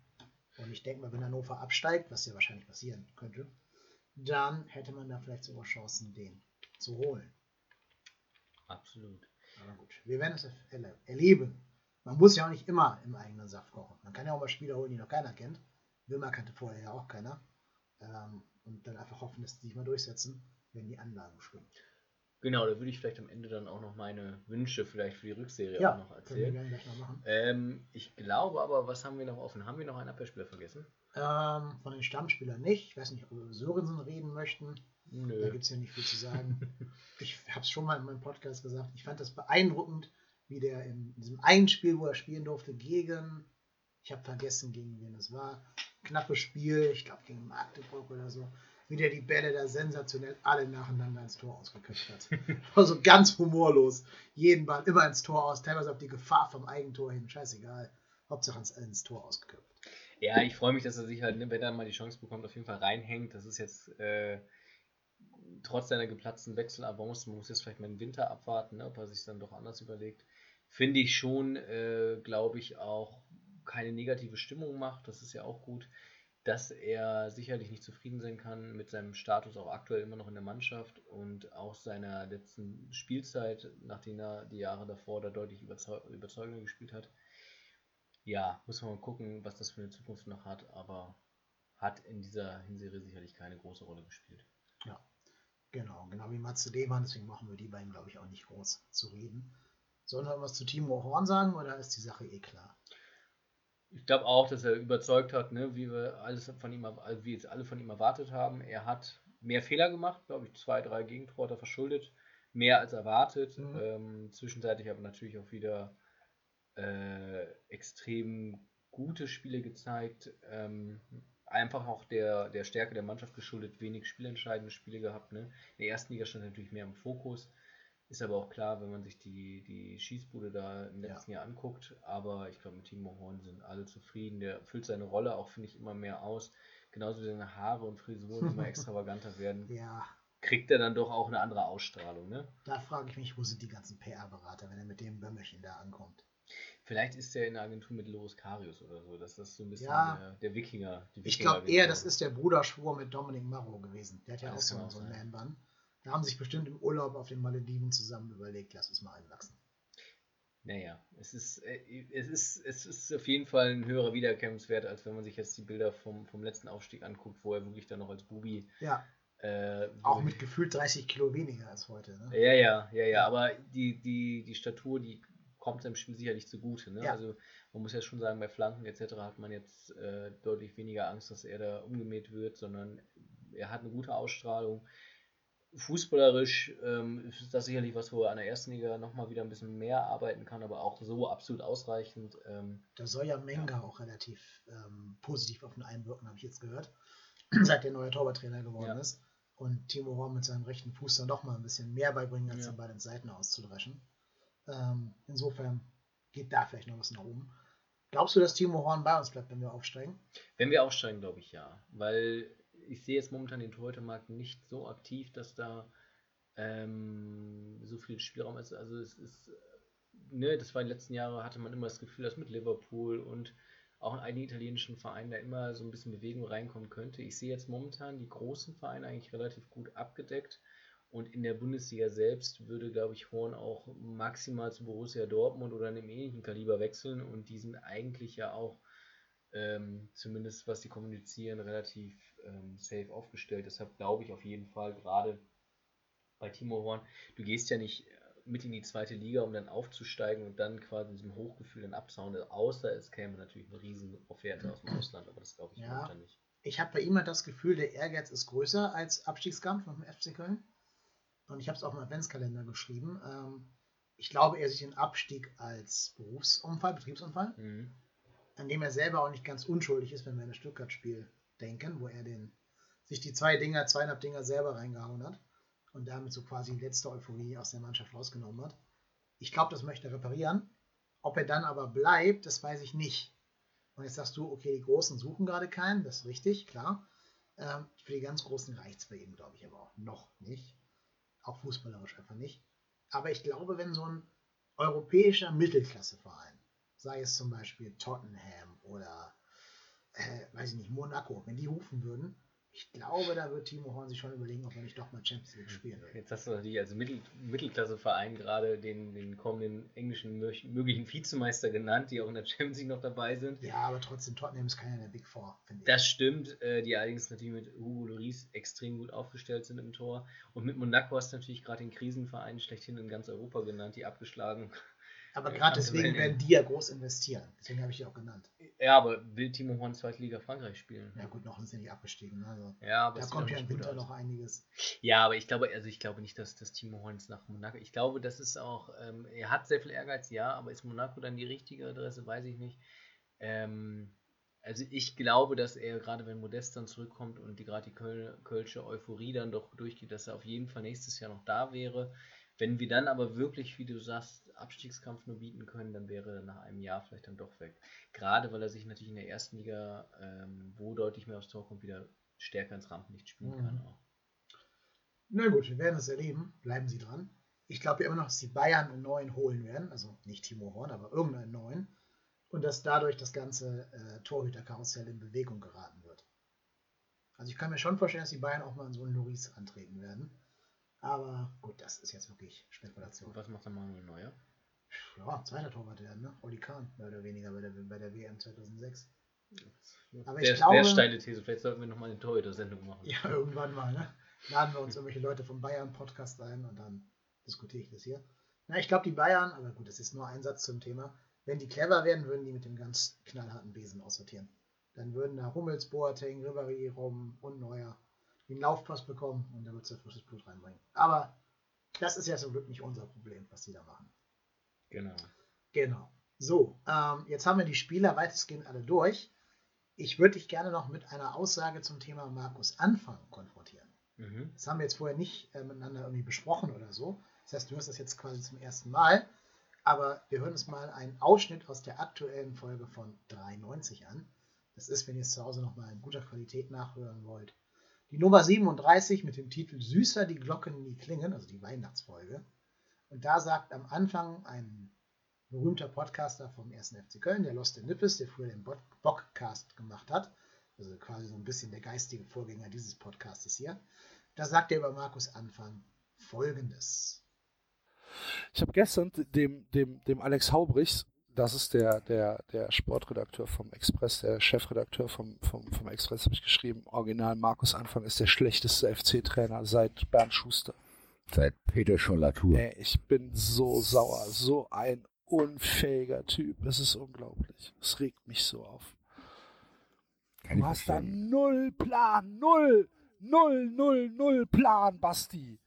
Und ich denke mal, wenn Hannover absteigt, was ja wahrscheinlich passieren könnte, dann hätte man da vielleicht sogar Chancen, den zu holen. Absolut. Aber gut, wir werden es erleben. Man muss ja auch nicht immer im eigenen Saft kochen. Man kann ja auch mal Spieler holen, die noch keiner kennt. Wilma kannte vorher ja auch keiner. Ähm, und dann einfach hoffen, dass die sich mal durchsetzen, wenn die Anlagen stimmen. Genau, da würde ich vielleicht am Ende dann auch noch meine Wünsche vielleicht für die Rückserie ja, auch noch erzählen. Können wir gleich noch machen. Ähm, ich glaube aber, was haben wir noch offen? Haben wir noch einen Abwehrspieler vergessen? Ähm, von den Stammspielern nicht. Ich weiß nicht, ob wir über Sörensen reden möchten. Nö. Da gibt es ja nicht viel zu sagen. ich habe es schon mal in meinem Podcast gesagt. Ich fand das beeindruckend, wie der in diesem einen Spiel, wo er spielen durfte, gegen, ich habe vergessen, gegen wen es war, knappes Spiel, ich glaube gegen Magdeburg oder so, wie der die Bälle da sensationell alle nacheinander ins Tor ausgeköpft hat. War so ganz humorlos. Jeden Ball immer ins Tor aus, teilweise auf die Gefahr vom Eigentor hin. Scheißegal. Hauptsache ins, ins Tor ausgeköpft. Ja, ich freue mich, dass er sich halt, ne, wenn er mal die Chance bekommt, auf jeden Fall reinhängt. Das ist jetzt äh, trotz seiner geplatzten Wechselabonds, man muss jetzt vielleicht mal den Winter abwarten, ne, ob er sich dann doch anders überlegt. Finde ich schon, äh, glaube ich, auch keine negative Stimmung macht. Das ist ja auch gut dass er sicherlich nicht zufrieden sein kann mit seinem Status auch aktuell immer noch in der Mannschaft und auch seiner letzten Spielzeit, nachdem er die Jahre davor da deutlich überzeug überzeugender gespielt hat. Ja, muss man mal gucken, was das für eine Zukunft noch hat, aber hat in dieser Hinserie sicherlich keine große Rolle gespielt. Ja, genau. genau wie Matze Lehmann, deswegen machen wir die beiden, glaube ich, auch nicht groß zu reden. Sollen wir was zu Timo Horn sagen oder ist die Sache eh klar? Ich glaube auch, dass er überzeugt hat, ne, wie wir alles von ihm, wie jetzt alle von ihm erwartet haben. Er hat mehr Fehler gemacht, glaube ich, zwei, drei Gegentore hat er verschuldet, mehr als erwartet. Mhm. Ähm, zwischenzeitlich aber natürlich auch wieder äh, extrem gute Spiele gezeigt. Ähm, einfach auch der, der Stärke der Mannschaft geschuldet, wenig spielentscheidende Spiele gehabt. Ne? In der ersten Liga stand natürlich mehr im Fokus. Ist aber auch klar, wenn man sich die, die Schießbude da im letzten ja. Jahr anguckt. Aber ich glaube, mit Timo Horn sind alle zufrieden. Der füllt seine Rolle auch, finde ich, immer mehr aus. Genauso wie seine Haare und Frisuren immer extravaganter werden. Ja. Kriegt er dann doch auch eine andere Ausstrahlung, ne? Da frage ich mich, wo sind die ganzen PR-Berater, wenn er mit dem Bömmerchen da ankommt? Vielleicht ist er in der Agentur mit Loris Karius oder so. Das ist so ein bisschen ja, der, der, Wikinger. Wikinger ich glaube eher, das ist der Bruderschwur mit Dominik Marrow gewesen. Der hat ja Alles auch so einen Man-Bun. Da haben sich bestimmt im Urlaub auf den Malediven zusammen überlegt, lass es mal einwachsen. Naja, es ist, äh, es, ist, es ist auf jeden Fall ein höherer Wiedererkennungswert, als wenn man sich jetzt die Bilder vom, vom letzten Aufstieg anguckt, wo er wirklich dann noch als Bubi. Ja. Äh, auch mit gefühlt 30 Kilo weniger als heute. Ne? Ja, ja, ja, ja. Aber die, die, die Statur, die kommt seinem Spiel sicherlich zugute. Ne? Ja. Also man muss ja schon sagen, bei Flanken etc. hat man jetzt äh, deutlich weniger Angst, dass er da umgemäht wird, sondern er hat eine gute Ausstrahlung. Fußballerisch ähm, ist das sicherlich was, wo er an der ersten Liga nochmal wieder ein bisschen mehr arbeiten kann, aber auch so absolut ausreichend. Ähm, da soll ja Menga ja. auch relativ ähm, positiv auf ihn einwirken, habe ich jetzt gehört, seit der neue Torwarttrainer geworden ja. ist. Und Timo Horn mit seinem rechten Fuß dann doch mal ein bisschen mehr beibringen, als ja. den bei den Seiten auszudreschen. Ähm, insofern geht da vielleicht noch was nach oben. Glaubst du, dass Timo Horn bei uns bleibt, wenn wir aufsteigen? Wenn wir aufsteigen, glaube ich ja. Weil ich sehe jetzt momentan den Torhütermarkt nicht so aktiv, dass da ähm, so viel Spielraum ist. Also es ist, ne, das war in den letzten Jahren, hatte man immer das Gefühl, dass mit Liverpool und auch in einigen italienischen Vereinen da immer so ein bisschen Bewegung reinkommen könnte. Ich sehe jetzt momentan die großen Vereine eigentlich relativ gut abgedeckt. Und in der Bundesliga selbst würde, glaube ich, Horn auch maximal zu Borussia Dortmund oder einem ähnlichen Kaliber wechseln. Und die sind eigentlich ja auch, ähm, zumindest was sie kommunizieren, relativ ähm, safe aufgestellt. Deshalb glaube ich auf jeden Fall, gerade bei Timo Horn, du gehst ja nicht mit in die zweite Liga, um dann aufzusteigen und dann quasi in diesem Hochgefühl dann abzuhauen. Außer es käme natürlich eine riesen Offerte aus dem Ausland, aber das glaube ich ja. nicht. Ich habe bei ihm halt das Gefühl, der Ehrgeiz ist größer als Abstiegskampf mit dem FC Köln. Und ich habe es auch im Adventskalender geschrieben. Ähm, ich glaube, er sieht den Abstieg als Berufsunfall, Betriebsunfall, mhm. an dem er selber auch nicht ganz unschuldig ist, wenn wir an das Stuttgart-Spiel denken, wo er den, sich die zwei Dinger, zweieinhalb Dinger selber reingehauen hat und damit so quasi die letzte Euphorie aus der Mannschaft rausgenommen hat. Ich glaube, das möchte er reparieren. Ob er dann aber bleibt, das weiß ich nicht. Und jetzt sagst du, okay, die Großen suchen gerade keinen, das ist richtig, klar. Ähm, für die ganz Großen reicht es bei ihm, glaube ich, aber auch noch nicht auch fußballerisch einfach nicht. Aber ich glaube, wenn so ein europäischer Mittelklasseverein, sei es zum Beispiel Tottenham oder, äh, weiß ich nicht, Monaco, wenn die rufen würden, ich glaube, da wird Timo Horn sich schon überlegen, ob er nicht doch mal Champions League spielen will. Jetzt hast du natürlich als Mittel Mittelklasseverein gerade den, den kommenden englischen möglichen Vizemeister genannt, die auch in der Champions League noch dabei sind. Ja, aber trotzdem, Tottenham ist keiner der Big Four, finde ich. Das stimmt, äh, die allerdings natürlich mit Hugo Lloris extrem gut aufgestellt sind im Tor. Und mit Monaco hast du natürlich gerade den Krisenverein schlechthin in ganz Europa genannt, die abgeschlagen aber gerade deswegen werden die ja groß investieren. Deswegen habe ich die auch genannt. Ja, aber will Timo Horn Zweitliga Frankreich spielen? Ja gut, noch sind sie nicht abgestiegen. Ne? Also, ja, aber da kommt ja im Winter noch einiges. Ja, aber ich glaube, also ich glaube nicht, dass das Timo Horn nach Monaco. Ich glaube, das ist auch, ähm, er hat sehr viel Ehrgeiz, ja, aber ist Monaco dann die richtige Adresse, weiß ich nicht. Ähm, also ich glaube, dass er, gerade wenn Modest dann zurückkommt und die gerade die Köl Kölsche Euphorie dann doch durchgeht, dass er auf jeden Fall nächstes Jahr noch da wäre. Wenn wir dann aber wirklich, wie du sagst, Abstiegskampf nur bieten können, dann wäre er nach einem Jahr vielleicht dann doch weg. Gerade weil er sich natürlich in der ersten Liga, ähm, wo deutlich mehr aufs Tor kommt, wieder stärker ins Rampenlicht spielen mhm. kann auch. Na gut, wir werden es erleben. Bleiben Sie dran. Ich glaube ja immer noch, dass die Bayern einen neuen holen werden. Also nicht Timo Horn, aber irgendeinen neuen. Und dass dadurch das ganze äh, Torhüterkarussell in Bewegung geraten wird. Also ich kann mir schon vorstellen, dass die Bayern auch mal in so einen Loris antreten werden. Aber gut, das ist jetzt wirklich Spekulation. Und was macht der Manuel Neuer? Ja, zweiter Torwart werden, ne? Oli Kahn, mehr oder weniger bei der, bei der WM 2006. Aber ich sehr, glaube, sehr steile These. Vielleicht sollten wir nochmal eine Torhüter-Sendung machen. Ja, irgendwann mal, ne? laden wir uns irgendwelche Leute vom Bayern-Podcast ein und dann diskutiere ich das hier. Na, ich glaube, die Bayern, aber gut, das ist nur ein Satz zum Thema. Wenn die clever wären, würden die mit dem ganz knallharten Besen aussortieren. Dann würden da Hummels, Boateng, Ribéry, Rom und Neuer den Laufpass bekommen und dann wird es frisches Blut reinbringen. Aber das ist ja zum Glück nicht unser Problem, was die da machen. Genau. Genau. So, ähm, jetzt haben wir die Spieler weitestgehend alle durch. Ich würde dich gerne noch mit einer Aussage zum Thema Markus Anfang konfrontieren. Mhm. Das haben wir jetzt vorher nicht äh, miteinander irgendwie besprochen oder so. Das heißt, du hörst das jetzt quasi zum ersten Mal. Aber wir hören uns mal einen Ausschnitt aus der aktuellen Folge von 93 an. Das ist, wenn ihr es zu Hause nochmal in guter Qualität nachhören wollt. Die Nummer 37 mit dem Titel Süßer die Glocken nie klingen, also die Weihnachtsfolge. Und da sagt am Anfang ein berühmter Podcaster vom 1. FC Köln, der Lost in Nippes, der früher den Bockcast gemacht hat, also quasi so ein bisschen der geistige Vorgänger dieses Podcastes hier. Da sagt er über Markus Anfang folgendes. Ich habe gestern dem, dem, dem Alex Haubrichs, das ist der, der, der Sportredakteur vom Express, der Chefredakteur vom, vom, vom Express, habe ich geschrieben, original Markus Anfang ist der schlechteste FC-Trainer seit Bernd Schuster. Seit Peter Schollatur. Ey, ich bin so sauer, so ein unfähiger Typ. Es ist unglaublich. Es regt mich so auf. Kann du hast da null Plan, null, null, null, null Plan, Basti.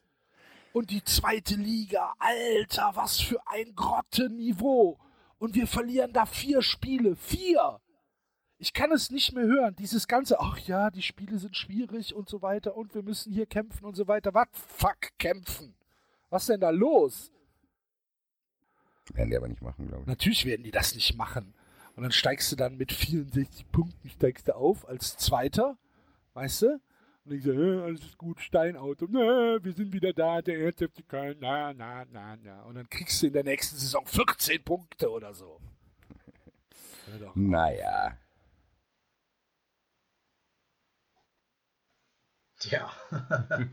Und die zweite Liga, Alter, was für ein Grottenniveau. Und wir verlieren da vier Spiele. Vier! Ich kann es nicht mehr hören. Dieses ganze, ach ja, die Spiele sind schwierig und so weiter und wir müssen hier kämpfen und so weiter. Was? Fuck, kämpfen. Was denn da los? Werden die aber nicht machen, glaube ich. Natürlich werden die das nicht machen. Und dann steigst du dann mit 64 Punkten, steigst du auf als Zweiter, weißt du? Und ich so, äh, alles ist gut, Steinauto, na, wir sind wieder da, der erste Köln, na, na, na, na. Und dann kriegst du in der nächsten Saison 14 Punkte oder so. naja. Tja,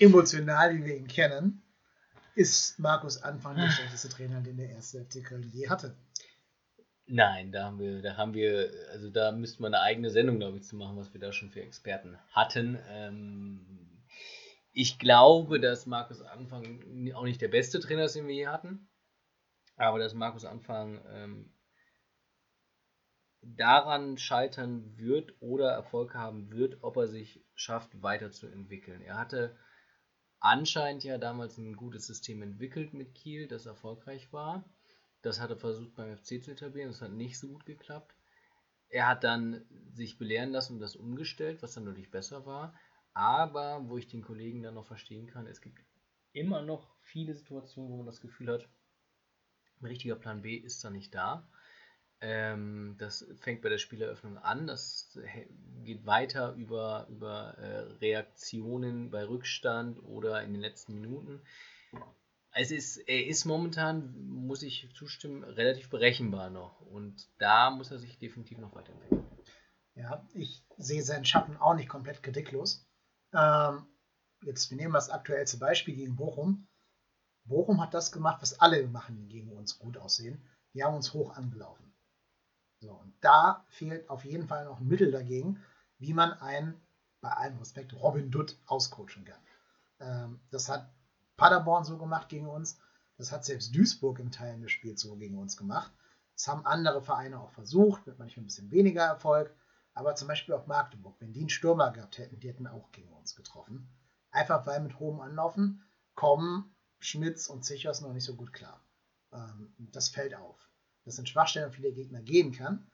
emotional, wie wir ihn kennen, ist Markus Anfang der schlechteste Trainer, den der erste FC Köln je hatte. Nein, da haben wir, da haben wir, also da müsste man eine eigene Sendung, glaube ich, zu machen, was wir da schon für Experten hatten. Ähm, ich glaube, dass Markus Anfang auch nicht der beste Trainer ist, den wir je hatten, aber dass Markus Anfang ähm, daran scheitern wird oder Erfolg haben wird, ob er sich schafft, weiterzuentwickeln. Er hatte anscheinend ja damals ein gutes System entwickelt mit Kiel, das erfolgreich war. Das hat er versucht beim FC zu etablieren, das hat nicht so gut geklappt. Er hat dann sich belehren lassen und das umgestellt, was dann natürlich besser war. Aber wo ich den Kollegen dann noch verstehen kann, es gibt immer noch viele Situationen, wo man das Gefühl hat, ein richtiger Plan B ist da nicht da. Ähm, das fängt bei der Spieleröffnung an, das geht weiter über, über äh, Reaktionen bei Rückstand oder in den letzten Minuten. Es ist, er ist momentan, muss ich zustimmen, relativ berechenbar noch und da muss er sich definitiv noch weiterentwickeln. Ja, ich sehe seinen Schatten auch nicht komplett kritiklos. Ähm, jetzt, wir nehmen das aktuellste Beispiel gegen Bochum. Bochum hat das gemacht, was alle machen, die gegen uns gut aussehen. Die haben uns hoch angelaufen. So, und da fehlt auf jeden Fall noch ein Mittel dagegen, wie man einen, bei allem Respekt, Robin Dutt auscoachen kann. Ähm, das hat Paderborn so gemacht gegen uns. Das hat selbst Duisburg in Teilen des Spiels so gegen uns gemacht. Das haben andere Vereine auch versucht, mit manchmal ein bisschen weniger Erfolg. Aber zum Beispiel auch Magdeburg, wenn die einen Stürmer gehabt hätten, die hätten auch gegen uns getroffen. Einfach weil mit hohem Anlaufen kommen Schmitz und Zichos noch nicht so gut klar. Ähm, das fällt auf das sind Schwachstellen viele Gegner gehen kann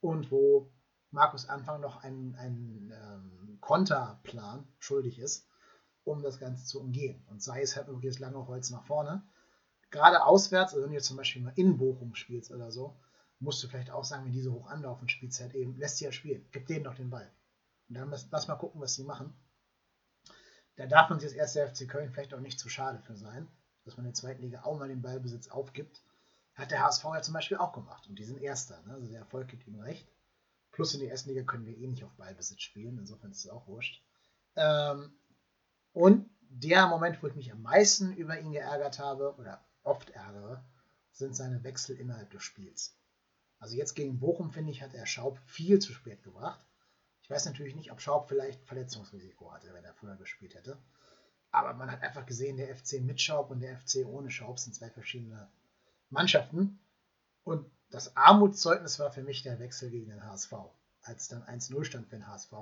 und wo Markus Anfang noch einen, einen ähm, Konterplan schuldig ist, um das Ganze zu umgehen. Und sei es halt wirklich das lange Holz nach vorne. Gerade auswärts, also wenn du jetzt zum Beispiel mal in Bochum spielst oder so, musst du vielleicht auch sagen, wenn diese hoch anlaufen, spielst halt eben, lässt sie ja spielen, gib denen doch den Ball. Und dann lass, mal gucken, was sie machen. Da darf man sich als erster FC Köln vielleicht auch nicht zu schade für sein, dass man in der zweiten Liga auch mal den Ballbesitz aufgibt hat der HSV ja zum Beispiel auch gemacht. Und die sind Erster. Ne? Also der Erfolg gibt ihnen recht. Plus in der ersten Liga können wir eh nicht auf Ballbesitz spielen. Insofern ist es auch wurscht. Ähm, und der Moment, wo ich mich am meisten über ihn geärgert habe, oder oft ärgere, sind seine Wechsel innerhalb des Spiels. Also jetzt gegen Bochum, finde ich, hat er Schaub viel zu spät gebracht. Ich weiß natürlich nicht, ob Schaub vielleicht Verletzungsrisiko hatte, wenn er früher gespielt hätte. Aber man hat einfach gesehen, der FC mit Schaub und der FC ohne Schaub sind zwei verschiedene Mannschaften. Und das Armutszeugnis war für mich der Wechsel gegen den HSV, als dann 1-0 stand für den HSV.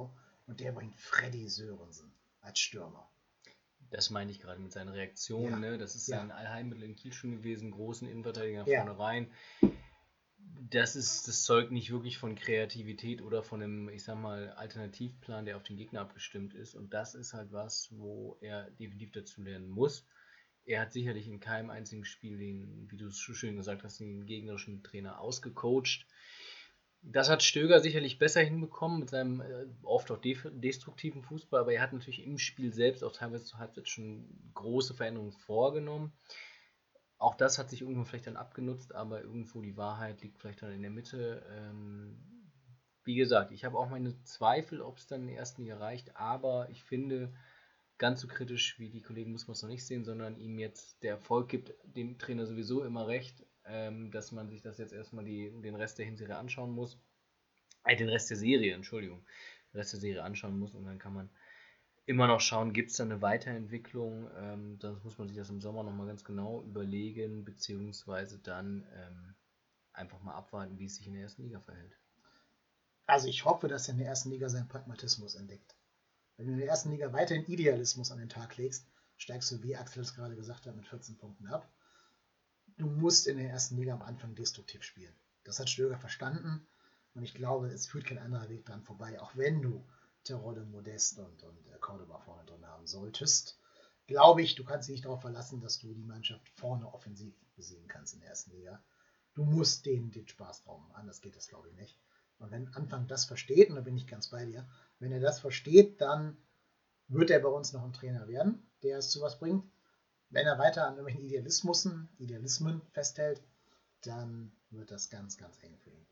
Und der bringt Freddy Sörensen als Stürmer. Das meine ich gerade mit seinen Reaktionen. Ja. Ne? Das ist sein ja. Allheilmittel in Kiel schon gewesen, großen Innenverteidiger ja. vorne rein. Das ist das Zeug nicht wirklich von Kreativität oder von einem, ich sag mal, Alternativplan, der auf den Gegner abgestimmt ist. Und das ist halt was, wo er definitiv dazu lernen muss. Er hat sicherlich in keinem einzigen Spiel den, wie du es schön gesagt hast, den gegnerischen Trainer ausgecoacht. Das hat Stöger sicherlich besser hinbekommen mit seinem äh, oft auch destruktiven Fußball, aber er hat natürlich im Spiel selbst auch teilweise zur Halbzeit schon große Veränderungen vorgenommen. Auch das hat sich irgendwo vielleicht dann abgenutzt, aber irgendwo die Wahrheit liegt vielleicht dann in der Mitte. Ähm, wie gesagt, ich habe auch meine Zweifel, ob es dann in der ersten Liga reicht, aber ich finde, ganz so kritisch wie die Kollegen muss man es noch nicht sehen, sondern ihm jetzt der Erfolg gibt dem Trainer sowieso immer recht ähm, dass man sich das jetzt erstmal die, den Rest der Hinserie anschauen muss. Äh, den Rest der Serie, Entschuldigung. Den Rest der Serie anschauen muss und dann kann man immer noch schauen, gibt es da eine Weiterentwicklung. Ähm, sonst muss man sich das im Sommer nochmal ganz genau überlegen, beziehungsweise dann ähm, einfach mal abwarten, wie es sich in der ersten Liga verhält. Also ich hoffe, dass er in der ersten Liga seinen Pragmatismus entdeckt. Wenn du in der ersten Liga weiterhin Idealismus an den Tag legst, steigst du, wie Axel es gerade gesagt hat, mit 14 Punkten ab du musst in der ersten Liga am Anfang destruktiv spielen. Das hat Stöger verstanden und ich glaube, es führt kein anderer Weg dran vorbei, auch wenn du Terodde, Modest und, und äh, Cordoba vorne drin haben solltest. Glaube ich, du kannst dich nicht darauf verlassen, dass du die Mannschaft vorne offensiv besiegen kannst in der ersten Liga. Du musst denen den Spaß rauben, anders geht das, glaube ich, nicht. Und wenn Anfang das versteht, und da bin ich ganz bei dir, wenn er das versteht, dann wird er bei uns noch ein Trainer werden, der es zu was bringt wenn er weiter an irgendwelchen Idealismusen, Idealismen festhält, dann wird das ganz, ganz eng für ihn.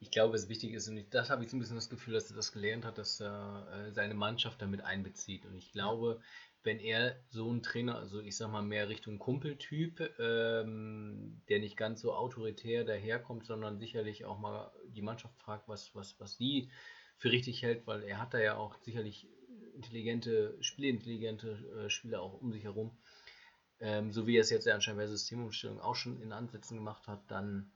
Ich glaube, es wichtig ist, und das habe ich so ein bisschen das Gefühl, dass er das gelernt hat, dass er äh, seine Mannschaft damit einbezieht. Und ich glaube, wenn er so ein Trainer, also ich sag mal mehr Richtung Kumpeltyp, ähm, der nicht ganz so autoritär daherkommt, sondern sicherlich auch mal die Mannschaft fragt, was, was, was die für richtig hält, weil er hat da ja auch sicherlich intelligente, spielintelligente äh, Spieler auch um sich herum ähm, so wie er es jetzt ja anscheinend bei Systemumstellung auch schon in Ansätzen gemacht hat, dann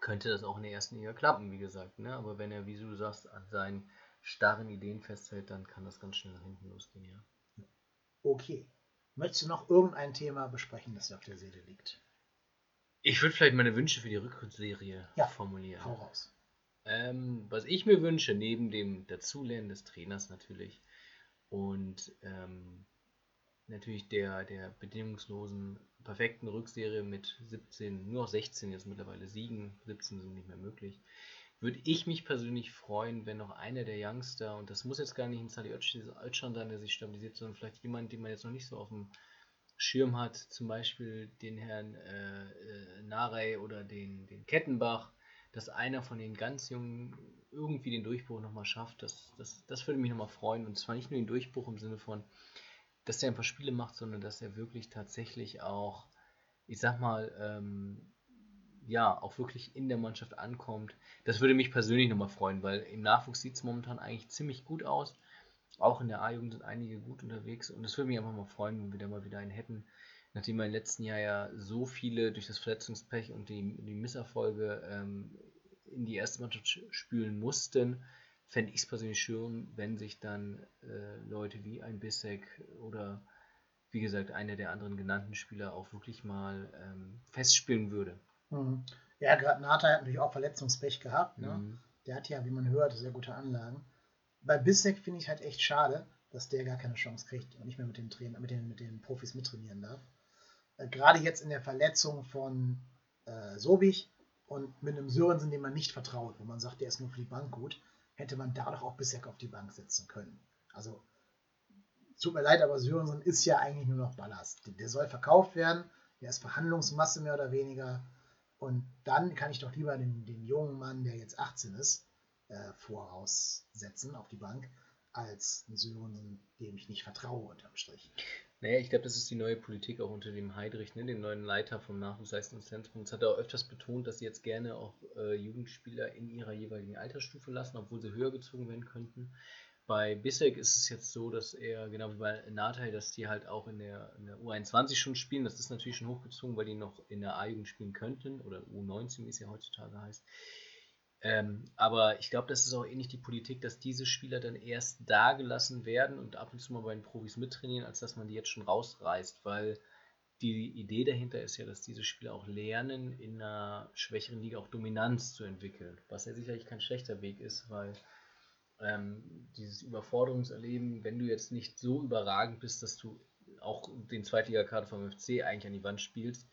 könnte das auch in der ersten Liga klappen, wie gesagt. Ne? Aber wenn er, wie du sagst, an seinen starren Ideen festhält, dann kann das ganz schnell nach hinten losgehen, ja. Okay. Möchtest du noch irgendein Thema besprechen, das dir auf der Seele liegt? Ich würde vielleicht meine Wünsche für die Rückrundenserie ja, formulieren. Hau raus. Ähm, was ich mir wünsche, neben dem Dazulernen des Trainers natürlich und ähm, natürlich der, der bedingungslosen, perfekten Rückserie mit 17, nur noch 16 jetzt mittlerweile Siegen, 17 sind nicht mehr möglich, würde ich mich persönlich freuen, wenn noch einer der Youngster, und das muss jetzt gar nicht ein Sali Özcan sein, der sich stabilisiert, sondern vielleicht jemand, den man jetzt noch nicht so auf dem Schirm hat, zum Beispiel den Herrn äh, äh, Narey oder den, den Kettenbach, dass einer von den ganz Jungen irgendwie den Durchbruch nochmal schafft, das, das, das würde mich nochmal freuen. Und zwar nicht nur den Durchbruch im Sinne von, dass er ein paar Spiele macht, sondern dass er wirklich tatsächlich auch, ich sag mal, ähm, ja, auch wirklich in der Mannschaft ankommt. Das würde mich persönlich nochmal freuen, weil im Nachwuchs sieht es momentan eigentlich ziemlich gut aus. Auch in der A-Jugend sind einige gut unterwegs und es würde mich einfach mal freuen, wenn wir da mal wieder einen hätten. Nachdem wir im letzten Jahr ja so viele durch das Verletzungspech und die, die Misserfolge ähm, in die erste Mannschaft spülen mussten, fände ich es persönlich schön, wenn sich dann äh, Leute wie ein Bissek oder wie gesagt einer der anderen genannten Spieler auch wirklich mal ähm, festspielen würde. Mhm. Ja, gerade Nata hat natürlich auch Verletzungspech gehabt. Ne? Mhm. Der hat ja, wie man hört, sehr gute Anlagen. Bei Bissek finde ich halt echt schade, dass der gar keine Chance kriegt und nicht mehr mit den, Trainer, mit den, mit den Profis mittrainieren darf. Äh, gerade jetzt in der Verletzung von äh, Sobich und mit einem Sörensen, dem man nicht vertraut, wo man sagt, der ist nur für die Bank gut, hätte man da doch auch Bissek auf die Bank setzen können. Also, tut mir leid, aber Sörensen ist ja eigentlich nur noch Ballast. Der soll verkauft werden, der ist Verhandlungsmasse mehr oder weniger. Und dann kann ich doch lieber den, den jungen Mann, der jetzt 18 ist, äh, voraussetzen auf die Bank, als einen Sörensen, dem ich nicht vertraue unterm Strich. Naja, ich glaube, das ist die neue Politik auch unter dem Heidrich, ne, dem neuen Leiter vom Nachwuchsleistungszentrum. Das hat er auch öfters betont, dass sie jetzt gerne auch äh, Jugendspieler in ihrer jeweiligen Altersstufe lassen, obwohl sie höher gezogen werden könnten. bei Bissek ist es jetzt so, dass er, genau wie bei Natai, dass die halt auch in der, in der U21 schon spielen. Das ist natürlich schon hochgezogen, weil die noch in der A-Jugend spielen könnten oder U19, wie es ja heutzutage heißt. Ähm, aber ich glaube, das ist auch ähnlich die Politik, dass diese Spieler dann erst da gelassen werden und ab und zu mal bei den Profis mittrainieren, als dass man die jetzt schon rausreißt, weil die Idee dahinter ist ja, dass diese Spieler auch lernen, in einer schwächeren Liga auch Dominanz zu entwickeln, was ja sicherlich kein schlechter Weg ist, weil ähm, dieses Überforderungserleben, wenn du jetzt nicht so überragend bist, dass du auch den Zweitligakader vom FC eigentlich an die Wand spielst,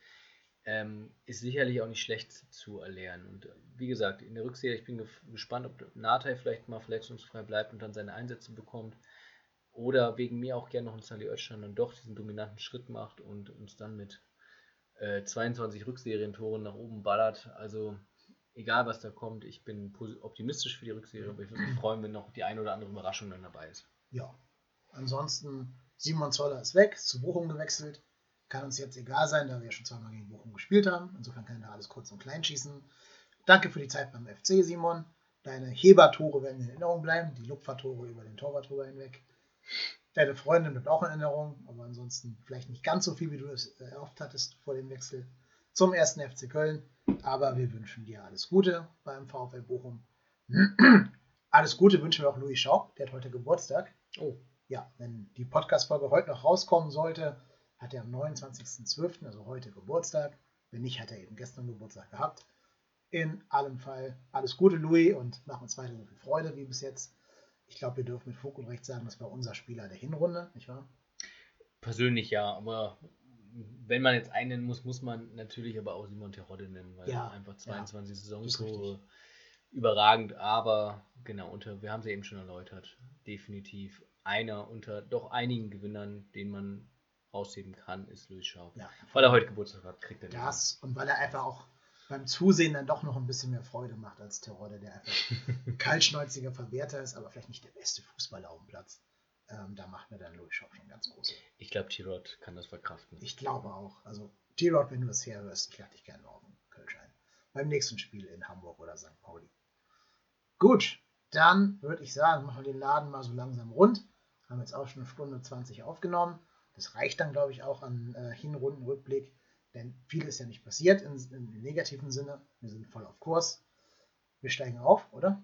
ähm, ist sicherlich auch nicht schlecht zu erlernen. Und äh, wie gesagt, in der Rückserie, ich bin gespannt, ob Natei vielleicht mal verletzungsfrei bleibt und dann seine Einsätze bekommt. Oder wegen mir auch gerne noch ein Sally Oetschan dann doch diesen dominanten Schritt macht und uns dann mit äh, 22 Rückserientoren nach oben ballert. Also egal was da kommt, ich bin optimistisch für die Rückserie, aber ich würde mich freuen, wenn noch die eine oder andere Überraschung dann dabei ist. Ja. Ansonsten, Simon Zoller ist weg, zu Bochum gewechselt. Kann uns jetzt egal sein, da wir schon zweimal gegen Bochum gespielt haben. Insofern kann da alles kurz und klein schießen. Danke für die Zeit beim FC, Simon. Deine Hebertore werden in Erinnerung bleiben, die Lupfertore über den Torwart drüber hinweg. Deine Freundin bleibt auch in Erinnerung, aber ansonsten vielleicht nicht ganz so viel, wie du es erhofft hattest vor dem Wechsel zum ersten FC Köln. Aber wir wünschen dir alles Gute beim VfL Bochum. alles Gute wünschen wir auch Louis Schaub, der hat heute Geburtstag. Oh. Ja, wenn die Podcast-Folge heute noch rauskommen sollte, hat er am 29.12., also heute Geburtstag. Wenn nicht, hat er eben gestern Geburtstag gehabt. In allem Fall alles Gute, Louis, und mach uns weiter so viel Freude wie bis jetzt. Ich glaube, wir dürfen mit Fug und Recht sagen, das war unser Spieler der Hinrunde, nicht wahr? Persönlich ja, aber wenn man jetzt einen nennen muss, muss man natürlich aber auch Simon Terodde nennen, weil ja, einfach 22 ja, Saisontore überragend, aber genau, unter, wir haben sie eben schon erläutert, definitiv einer unter doch einigen Gewinnern, den man rausheben kann, ist Louis Schaub. Ja, weil er heute Geburtstag hat, kriegt er das. Und weil er einfach auch beim Zusehen dann doch noch ein bisschen mehr Freude macht als Terodde, der einfach kaltschnäuziger Verwerter ist, aber vielleicht nicht der beste Fußballer auf dem Platz. Ähm, da macht mir dann Louis Schaub schon ganz große. Ich glaube, T-Rod kann das verkraften. Ich glaube auch. Also T-Rod, wenn du das herhörst, ich lade dich gerne auf den Kölsch ein. Beim nächsten Spiel in Hamburg oder St. Pauli. Gut, dann würde ich sagen, machen wir den Laden mal so langsam rund. Haben jetzt auch schon eine Stunde 20 aufgenommen. Das reicht dann, glaube ich, auch an äh, Hinrundenrückblick, denn viel ist ja nicht passiert in, im negativen Sinne. Wir sind voll auf Kurs. Wir steigen auf, oder?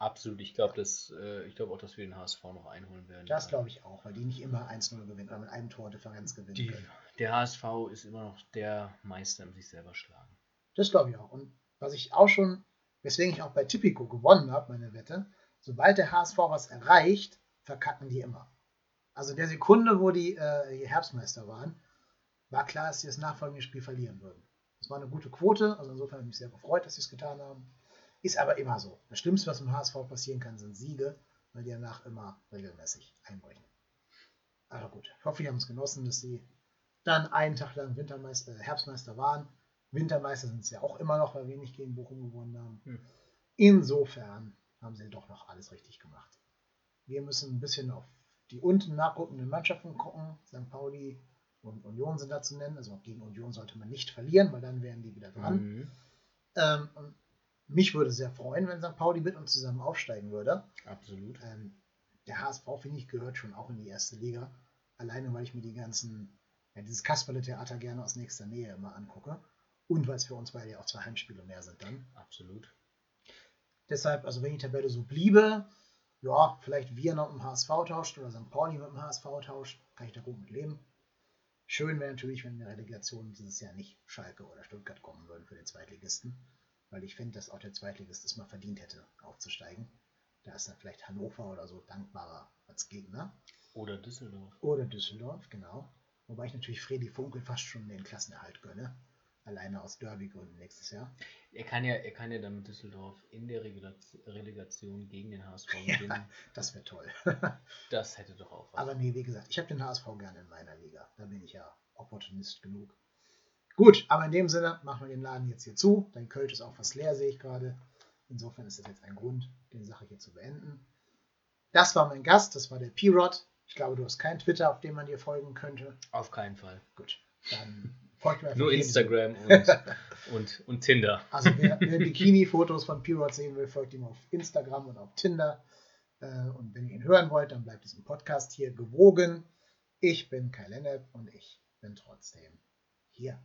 Absolut. Ich glaube äh, glaub auch, dass wir den HSV noch einholen werden. Das glaube ich auch, weil die nicht immer 1-0 gewinnen oder mit einem Tor Differenz gewinnen die, können. Der HSV ist immer noch der Meister im sich selber schlagen. Das glaube ich auch. Und was ich auch schon, weswegen ich auch bei Tipico gewonnen habe, meine Wette, sobald der HSV was erreicht, verkacken die immer. Also der Sekunde, wo die äh, Herbstmeister waren, war klar, dass sie das nachfolgende Spiel verlieren würden. Das war eine gute Quote, also insofern habe ich mich sehr gefreut, dass sie es getan haben. Ist aber immer so. Das Schlimmste, was im HSV passieren kann, sind Siege, weil die danach immer regelmäßig einbrechen. Aber gut, ich hoffe, die haben es genossen, dass sie dann einen Tag lang Wintermeister, äh, Herbstmeister waren. Wintermeister sind es ja auch immer noch, weil wir nicht gegen Bochum gewonnen haben. Hm. Insofern haben sie doch noch alles richtig gemacht. Wir müssen ein bisschen auf die unten nachrückenden Mannschaften gucken. St. Pauli und Union sind da zu nennen. Also gegen Union sollte man nicht verlieren, weil dann wären die wieder dran. Mhm. Ähm, mich würde sehr freuen, wenn St. Pauli mit uns zusammen aufsteigen würde. Absolut. Ähm, der HSV, finde ich, gehört schon auch in die erste Liga. Alleine, weil ich mir die ganzen, ja, dieses Kasperle-Theater gerne aus nächster Nähe immer angucke. Und weil es für uns beide ja auch zwei Heimspiele mehr sind dann. Absolut. Deshalb, also wenn die Tabelle so bliebe, ja, vielleicht wir noch mit dem HSV tauscht oder St. Pauli mit dem HSV tauscht, kann ich da gut mit leben. Schön wäre natürlich, wenn in der Relegation dieses Jahr nicht Schalke oder Stuttgart kommen würden für den Zweitligisten, weil ich finde, dass auch der Zweitligist es mal verdient hätte, aufzusteigen. Da ist dann vielleicht Hannover oder so dankbarer als Gegner. Oder Düsseldorf. Oder Düsseldorf, genau. Wobei ich natürlich Freddy Funkel fast schon den Klassenerhalt gönne alleine aus Derby-Gründen nächstes Jahr. Er kann ja, er kann ja dann mit Düsseldorf in der Relegation gegen den HSV gewinnen. Ja, das wäre toll. das hätte doch auch was. Aber nee, wie gesagt, ich habe den HSV gerne in meiner Liga. Da bin ich ja Opportunist genug. Gut, aber in dem Sinne machen wir den Laden jetzt hier zu. Dein Kölsch ist auch fast leer, sehe ich gerade. Insofern ist das jetzt ein Grund, den Sache hier zu beenden. Das war mein Gast, das war der P-Rod. Ich glaube, du hast kein Twitter, auf dem man dir folgen könnte. Auf keinen Fall. Gut, dann Folgt mir Nur Instagram und, und, und, Tinder. Also wer, wer Bikini-Fotos von P-Rod sehen will, folgt ihm auf Instagram und auf Tinder. Äh, und wenn ihr ihn hören wollt, dann bleibt diesem Podcast hier gewogen. Ich bin Kai Lennep und ich bin trotzdem hier.